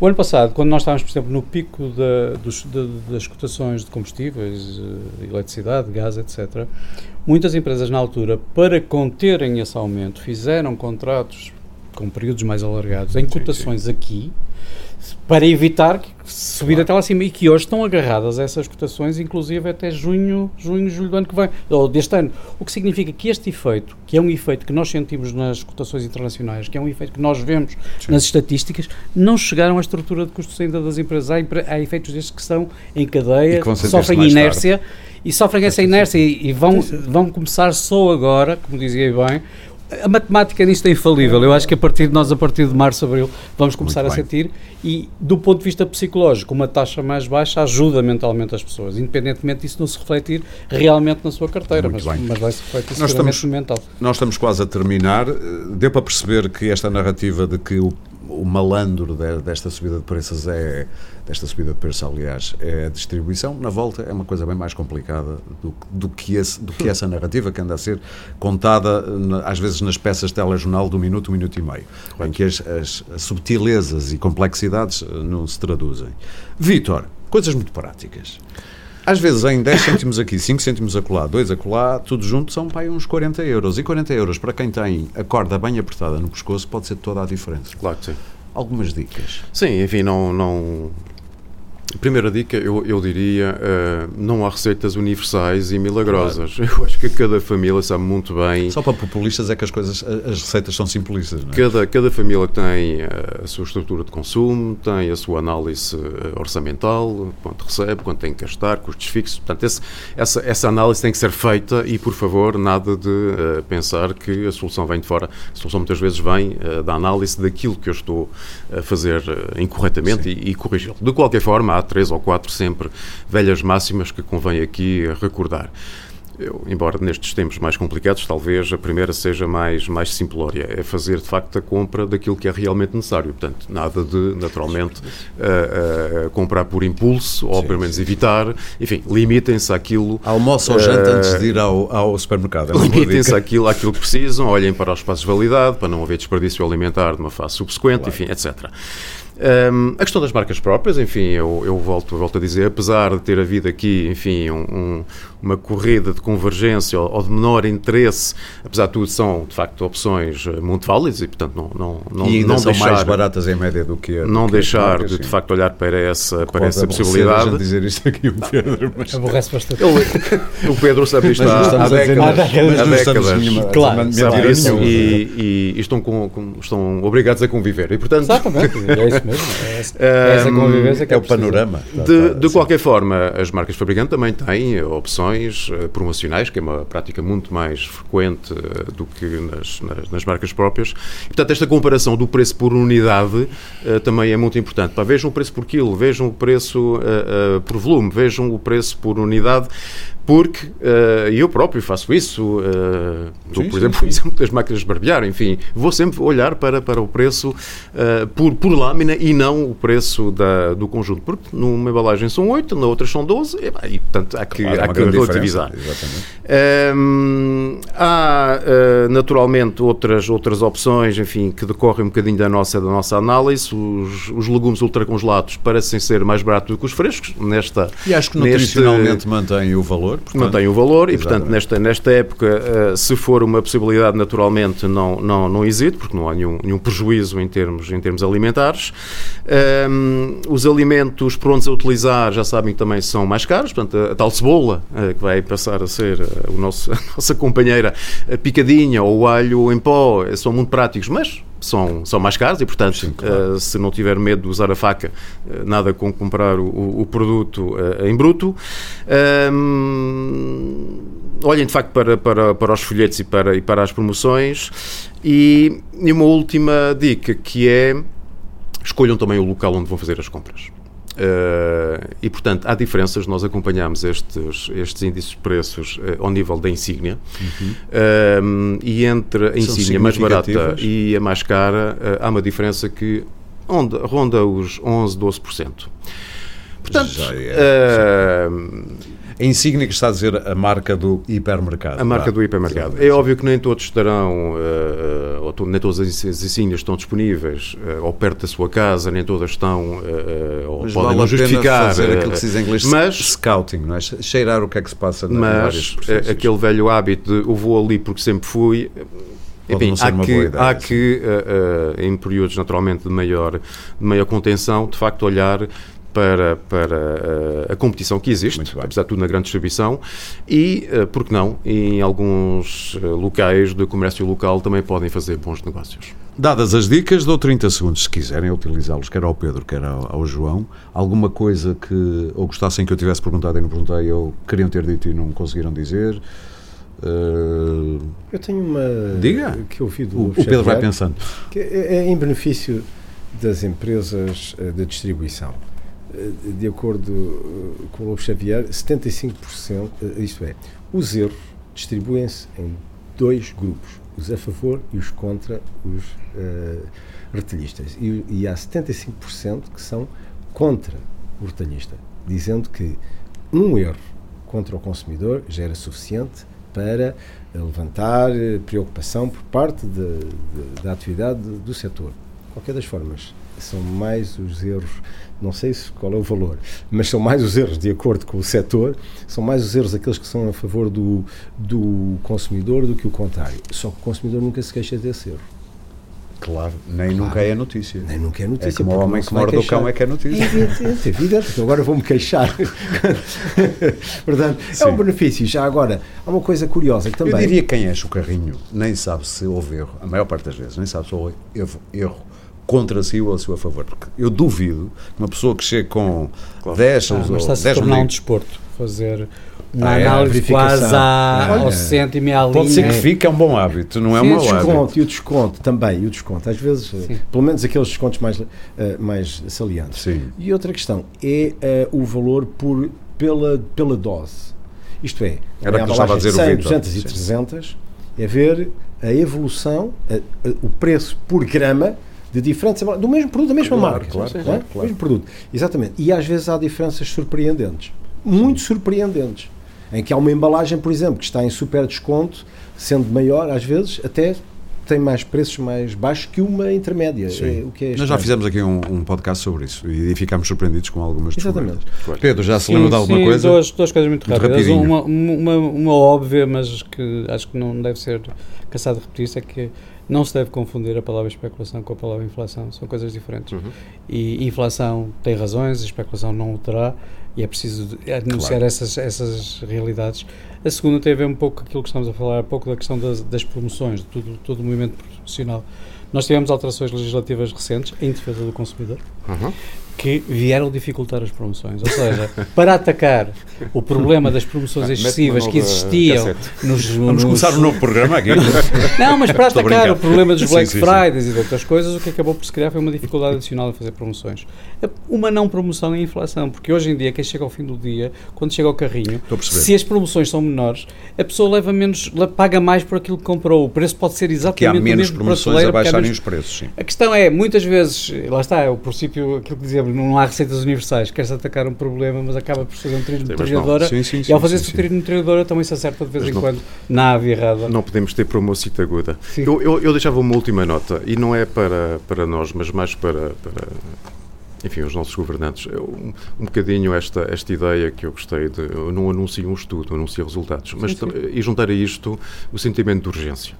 O ano passado, quando nós estávamos, por exemplo, no pico da, dos, de, das cotações de combustíveis, eh, eletricidade, gás, etc., muitas empresas na altura, para conterem esse aumento, fizeram contratos com períodos mais alargados, em cotações sim, sim. aqui, para evitar que subir claro. até lá acima e que hoje estão agarradas a essas cotações, inclusive até junho, junho, julho do ano que vem, ou deste ano. O que significa que este efeito, que é um efeito que nós sentimos nas cotações internacionais, que é um efeito que nós vemos Sim. nas estatísticas, não chegaram à estrutura de custos ainda das empresas. Há, há efeitos destes que são em cadeia, sofrem inércia tarde. e sofrem essa inércia e, e vão, vão começar só agora, como dizia bem, a matemática nisto é infalível. Eu acho que a partir de nós, a partir de março, abril, vamos começar a sentir e, do ponto de vista psicológico, uma taxa mais baixa ajuda mentalmente as pessoas, independentemente disso não se refletir realmente na sua carteira, mas, mas, vai se refletir nós estamos, mental. Nós estamos quase a terminar. Deu para perceber que esta narrativa de que o o malandro desta subida de preços é desta subida de preços, aliás, é a distribuição. Na volta é uma coisa bem mais complicada do, do, que, esse, do que essa narrativa que anda a ser contada às vezes nas peças de telejornal do minuto, um minuto e meio, em que as, as, as subtilezas e complexidades eh, não se traduzem. Vítor, coisas muito práticas. Às vezes em 10 cêntimos aqui, 5 cêntimos acolá, 2 acolá, tudo junto são para uns 40 euros. E 40 euros para quem tem a corda bem apertada no pescoço pode ser toda a diferença. Claro que sim. Algumas dicas. Sim, enfim, não, não, Primeira dica, eu, eu diria, uh, não há receitas universais e milagrosas. Claro. Eu acho que cada família sabe muito bem... Só para populistas é que as coisas, as receitas são simplistas, não é? Cada, cada família tem a sua estrutura de consumo, tem a sua análise eh, orçamental, quanto recebe, quanto tem que gastar, custos fixos. Portanto, esse, essa, essa análise tem que ser feita e, por favor, nada de uh, pensar que a solução vem de fora. A solução muitas vezes vem uh, da análise daquilo que eu estou a fazer incorretamente Sim. e, e corrigi-lo. De qualquer forma, há três ou quatro sempre velhas máximas que convém aqui recordar. Eu, embora nestes tempos mais complicados, talvez a primeira seja mais, mais simplória, é fazer de facto a compra daquilo que é realmente necessário. Portanto, nada de, naturalmente, uh, uh, comprar por impulso, ou pelo menos evitar. Enfim, limitem-se àquilo. Almoço ou janta uh, antes de ir ao, ao supermercado. É limitem-se àquilo, àquilo que precisam, olhem para os espaços de validade, para não haver desperdício alimentar de uma fase subsequente, claro. enfim, etc. Um, a questão das marcas próprias, enfim, eu, eu volto, volto a dizer, apesar de ter havido aqui, enfim, um, um, uma corrida de convergência ou, ou, de menor interesse, apesar de tudo, são de facto opções eh, muito válidas e, portanto, não, não, não, e não são deixar, mais baratas em média do que a, Não que deixar de, de facto, olhar para essa, para essa possibilidade. A dizer isto aqui, o Pedro. Mas... Aborrece bastante. o Pedro sabe isto há, há décadas. Há décadas. Claro, sabe isso e, e, e, estão, com, com, estão obrigados a conviver. E, portanto, Exatamente. É mesmo. É essa, é essa convivência que é, é o panorama. De, de qualquer forma, as marcas fabricantes também têm opções uh, promocionais, que é uma prática muito mais frequente uh, do que nas, nas, nas, marcas próprias. E, portanto, esta comparação do preço por unidade uh, também é muito importante. Pá, vejam o preço por quilo, vejam o preço por volume, vejam o preço por unidade porque uh, eu próprio faço isso, uh, sim, por exemplo, sim, [laughs] sim. das máquinas de barbear, enfim, vou sempre olhar para, para o preço uh, por, por lâmina e não o preço da, do conjunto, porque numa embalagem são 8, na outra são 12, e, e portanto há que, claro, há que relativizar. Um, há naturalmente outras, outras opções, enfim, que decorrem um bocadinho da nossa, da nossa análise, os, os legumes ultracongelados parecem ser mais baratos do que os frescos, nesta... E acho que nutricionalmente neste, mantém o valor valor. Portanto, não tem o valor exatamente. e, portanto, nesta, nesta época, uh, se for uma possibilidade, naturalmente, não, não, não hesite, porque não há nenhum, nenhum prejuízo em termos, em termos alimentares. Um, os alimentos prontos a utilizar, já sabem que também são mais caros, portanto, a, tal cebola, uh, que vai passar a ser uh, o nosso, [laughs] a nossa companheira, a picadinha ou o alho em pó, são muito práticos, mas são, são mais caros e, portanto, Sim, claro. uh, se não tiver medo de usar a faca, uh, nada com comprar o, o produto uh, em bruto. Um, olhem, de facto, para, para, para os folhetos e para, e para as promoções. E, e uma última dica que é escolham também o local onde vão fazer as compras. Uh, e, portanto, há diferenças. Nós acompanhamos estes, estes índices de preços uh, ao nível da insígnia. Uhum. Uh, e entre a insígnia mais barata e a mais cara, há uma diferença que ronda, ronda os 11, 12%. Portanto, Já é, a insígnia que está a dizer a marca do hipermercado. A marca do hipermercado. É óbvio que nem todos estarão, uh, ou nem todas as insígnias estão disponíveis uh, ou perto da sua casa, nem todas estão, uh, ou mas podem vale não justificar. fazer aquilo que se diz em inglês mas, scouting, não é? Cheirar o que é que se passa Mas aquele velho hábito de eu vou ali porque sempre fui. Enfim, há que, ideia, há que uh, uh, em períodos naturalmente de maior, de maior contenção, de facto olhar para, para uh, a competição que existe, apesar de tudo na grande distribuição, e, uh, por que não, em alguns uh, locais de comércio local também podem fazer bons negócios. Dadas as dicas, dou 30 segundos, se quiserem utilizá-los, quer ao Pedro, quer ao, ao, João. Alguma coisa que ou gostassem que eu tivesse perguntado e não perguntei, ou queriam ter dito e não conseguiram dizer? Uh... Eu tenho uma. Diga! Que do o, o Pedro vai pensando. Que é, é em benefício das empresas de distribuição de acordo eh, com o Lobo Xavier, 75%, eh, isto é, os erros distribuem-se em dois grupos, os a favor e os contra os uh, retalhistas. E, e há 75% que são contra o retalhista, dizendo que um erro contra o consumidor já era suficiente para levantar preocupação por parte de, de, da atividade do, do setor. De qualquer das formas, são mais os erros não sei se, qual é o valor, mas são mais os erros, de acordo com o setor, são mais os erros aqueles que são a favor do, do consumidor do que o contrário. Só que o consumidor nunca se queixa desse erro. Claro, nem claro. nunca é notícia. Nem nunca é notícia. É como o homem que morde o cão é que é notícia. É evidente, é evidente. Então agora vou-me queixar. [laughs] Portanto, Sim. é um benefício. Já agora, há uma coisa curiosa que também... Eu diria que quem enche o carrinho nem sabe se houve erro, a maior parte das vezes, nem sabe se houve erro, erro contra si ou a seu favor. Porque eu duvido que uma pessoa que chegue com claro. 10 ah, ou mas está-se a tornar um desporto, fazer uma ah, é, análise quase à, ao cêntimo e à linha. Pode ser que fique, é um bom hábito, não é um mau hábito. E o desconto também, e o desconto, às vezes, Sim. pelo menos aqueles descontos mais, uh, mais salientes. Sim. E outra questão é uh, o valor por, pela, pela dose. Isto é, Era que estava a dizer 100, o 200 e 300, é ver a evolução, a, a, o preço por grama de diferentes do mesmo produto, da mesma claro, marca. Claro, claro, é? claro. Mesmo produto. Exatamente. E às vezes há diferenças surpreendentes. Muito surpreendentes. Em que há uma embalagem, por exemplo, que está em super desconto, sendo maior, às vezes, até tem mais preços mais baixos que uma intermédia. É, o que é Nós já fizemos aqui um, um, podcast sobre isso e ficámos surpreendidos com algumas Exatamente. Pedro, já se lembra de alguma sim, coisa? Duas, duas coisas muito, muito rápidas. Uma, uma, uma, óbvia, mas que acho que não deve ser cansado de repetir-se, é que não se deve confundir a palavra especulação com a palavra inflação, são coisas diferentes. Uhum. E inflação tem razões, especulação não o terá, e é preciso anunciar claro. essas, essas realidades. A segunda tem a ver um pouco com aquilo que estamos a falar há pouco, da questão das, das promoções, de tudo, todo o movimento profissional. Nós tivemos alterações legislativas recentes em defesa do consumidor. Uhum que vieram dificultar as promoções. Ou seja, para atacar o problema das promoções excessivas que existiam nos, Vamos nos... começar um novo programa aqui. Não, mas para atacar o problema dos Black sim, Fridays sim. e de outras coisas, o que acabou por se criar foi uma dificuldade adicional a fazer promoções. Uma não promoção é a inflação, porque hoje em dia, quem chega ao fim do dia, quando chega ao carrinho, se as promoções são menores, a pessoa leva menos, paga mais por aquilo que comprou. O preço pode ser exatamente o mesmo. Que há menos promoções a baixarem menos... os preços, sim. A questão é, muitas vezes, lá está, é o princípio, aquilo que dizemos, não há receitas universais, quer-se atacar um problema, mas acaba por fazer um trilho de trilhadora e ao fazer-se trilho de trilhadora também se acerta de vez mas em não, quando na ave errada. Não podemos ter promocita aguda. Eu, eu, eu, deixava uma última nota, e não é para, para nós, mas mais para, para enfim, os nossos governantes. Um, um bocadinho esta, esta ideia que eu gostei de. Eu não anuncio um estudo, anuncio resultados. Mas. E juntar a isto o sentimento de urgência.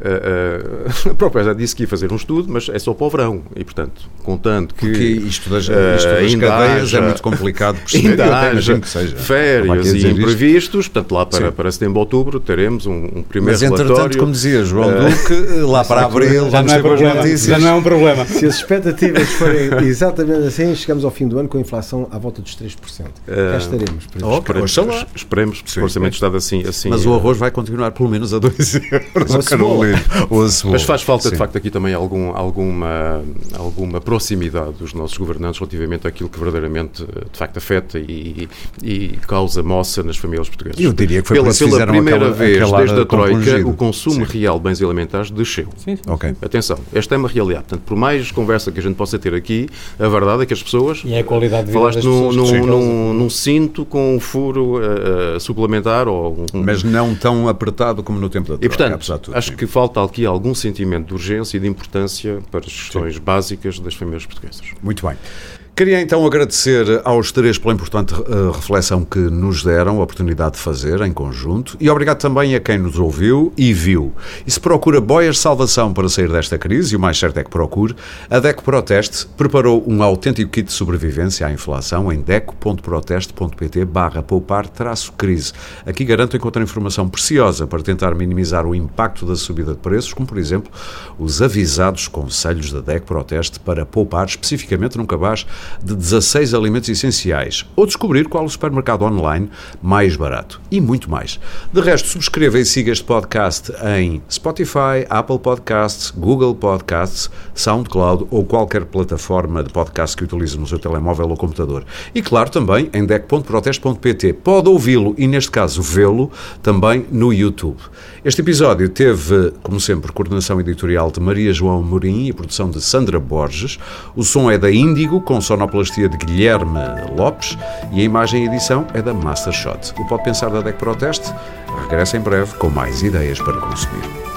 Uh, [laughs] a própria já disse que ia fazer um estudo, mas é só para o verão e, portanto, contando que. Porque isto das, uh, isto das cadeias haja, é muito complicado perceber. [laughs] Ainda haja que seja. Férias e imprevistos, isto. portanto, lá para, para setembro, outubro, teremos um, um primeiro mas, relatório. Mas, entretanto, como dizia João uh, Duque, [laughs] lá para abril, já não, é problema, já não é um problema. Se as expectativas forem exatamente assim, chegamos ao fim do ano com a inflação à volta dos 3%. Uh, Cá estaremos. Oh, esperemos, esperemos, porque o orçamento está assim, assim. Mas o arroz vai continuar pelo menos a 2 euros. [laughs] Mas faz falta, Sim. de facto, aqui também algum, alguma, alguma proximidade dos nossos governantes relativamente àquilo que verdadeiramente, de facto, afeta e, e causa moça nas famílias portuguesas. Eu diria que foi pela, pela primeira aquela, vez desde a Troika, o consumo sim. real de bens alimentares desceu. Sim, sim, okay. Atenção, esta é uma realidade. Portanto, por mais conversa que a gente possa ter aqui, a verdade é que as pessoas. E é a qualidade de vida Falaste num, num, num, num, cinto com um furo uh, suplementar. Ou um, Mas não tão apertado como no tempo da Troika. E, portanto, acho sim. que falta aqui algum sentimento de urgência e de importância para as questões Sim. básicas das famílias portuguesas. Muito bem. Queria então agradecer aos três pela importante uh, reflexão que nos deram a oportunidade de fazer em conjunto e obrigado também a quem nos ouviu e viu. E se procura boias de salvação para sair desta crise, e o mais certo é que procure, a DECO Proteste preparou um autêntico kit de sobrevivência à inflação em deco.proteste.pt barra poupar traço crise. Aqui garanto encontrar informação preciosa para tentar minimizar o impacto da subida de preços, como por exemplo os avisados conselhos da DECO Proteste para poupar especificamente num cabaz de 16 alimentos essenciais ou descobrir qual o supermercado online mais barato e muito mais. De resto, subscreva e siga este podcast em Spotify, Apple Podcasts, Google Podcasts, SoundCloud ou qualquer plataforma de podcast que utilize no seu telemóvel ou computador. E claro, também em deck.proteste.pt. Pode ouvi-lo e, neste caso, vê-lo também no YouTube. Este episódio teve, como sempre, coordenação editorial de Maria João Morim e produção de Sandra Borges. O som é da Índigo, com sonoplastia de Guilherme Lopes e a imagem e edição é da Mastershot. O Pode Pensar da DEC Proteste regressa em breve com mais ideias para consumir.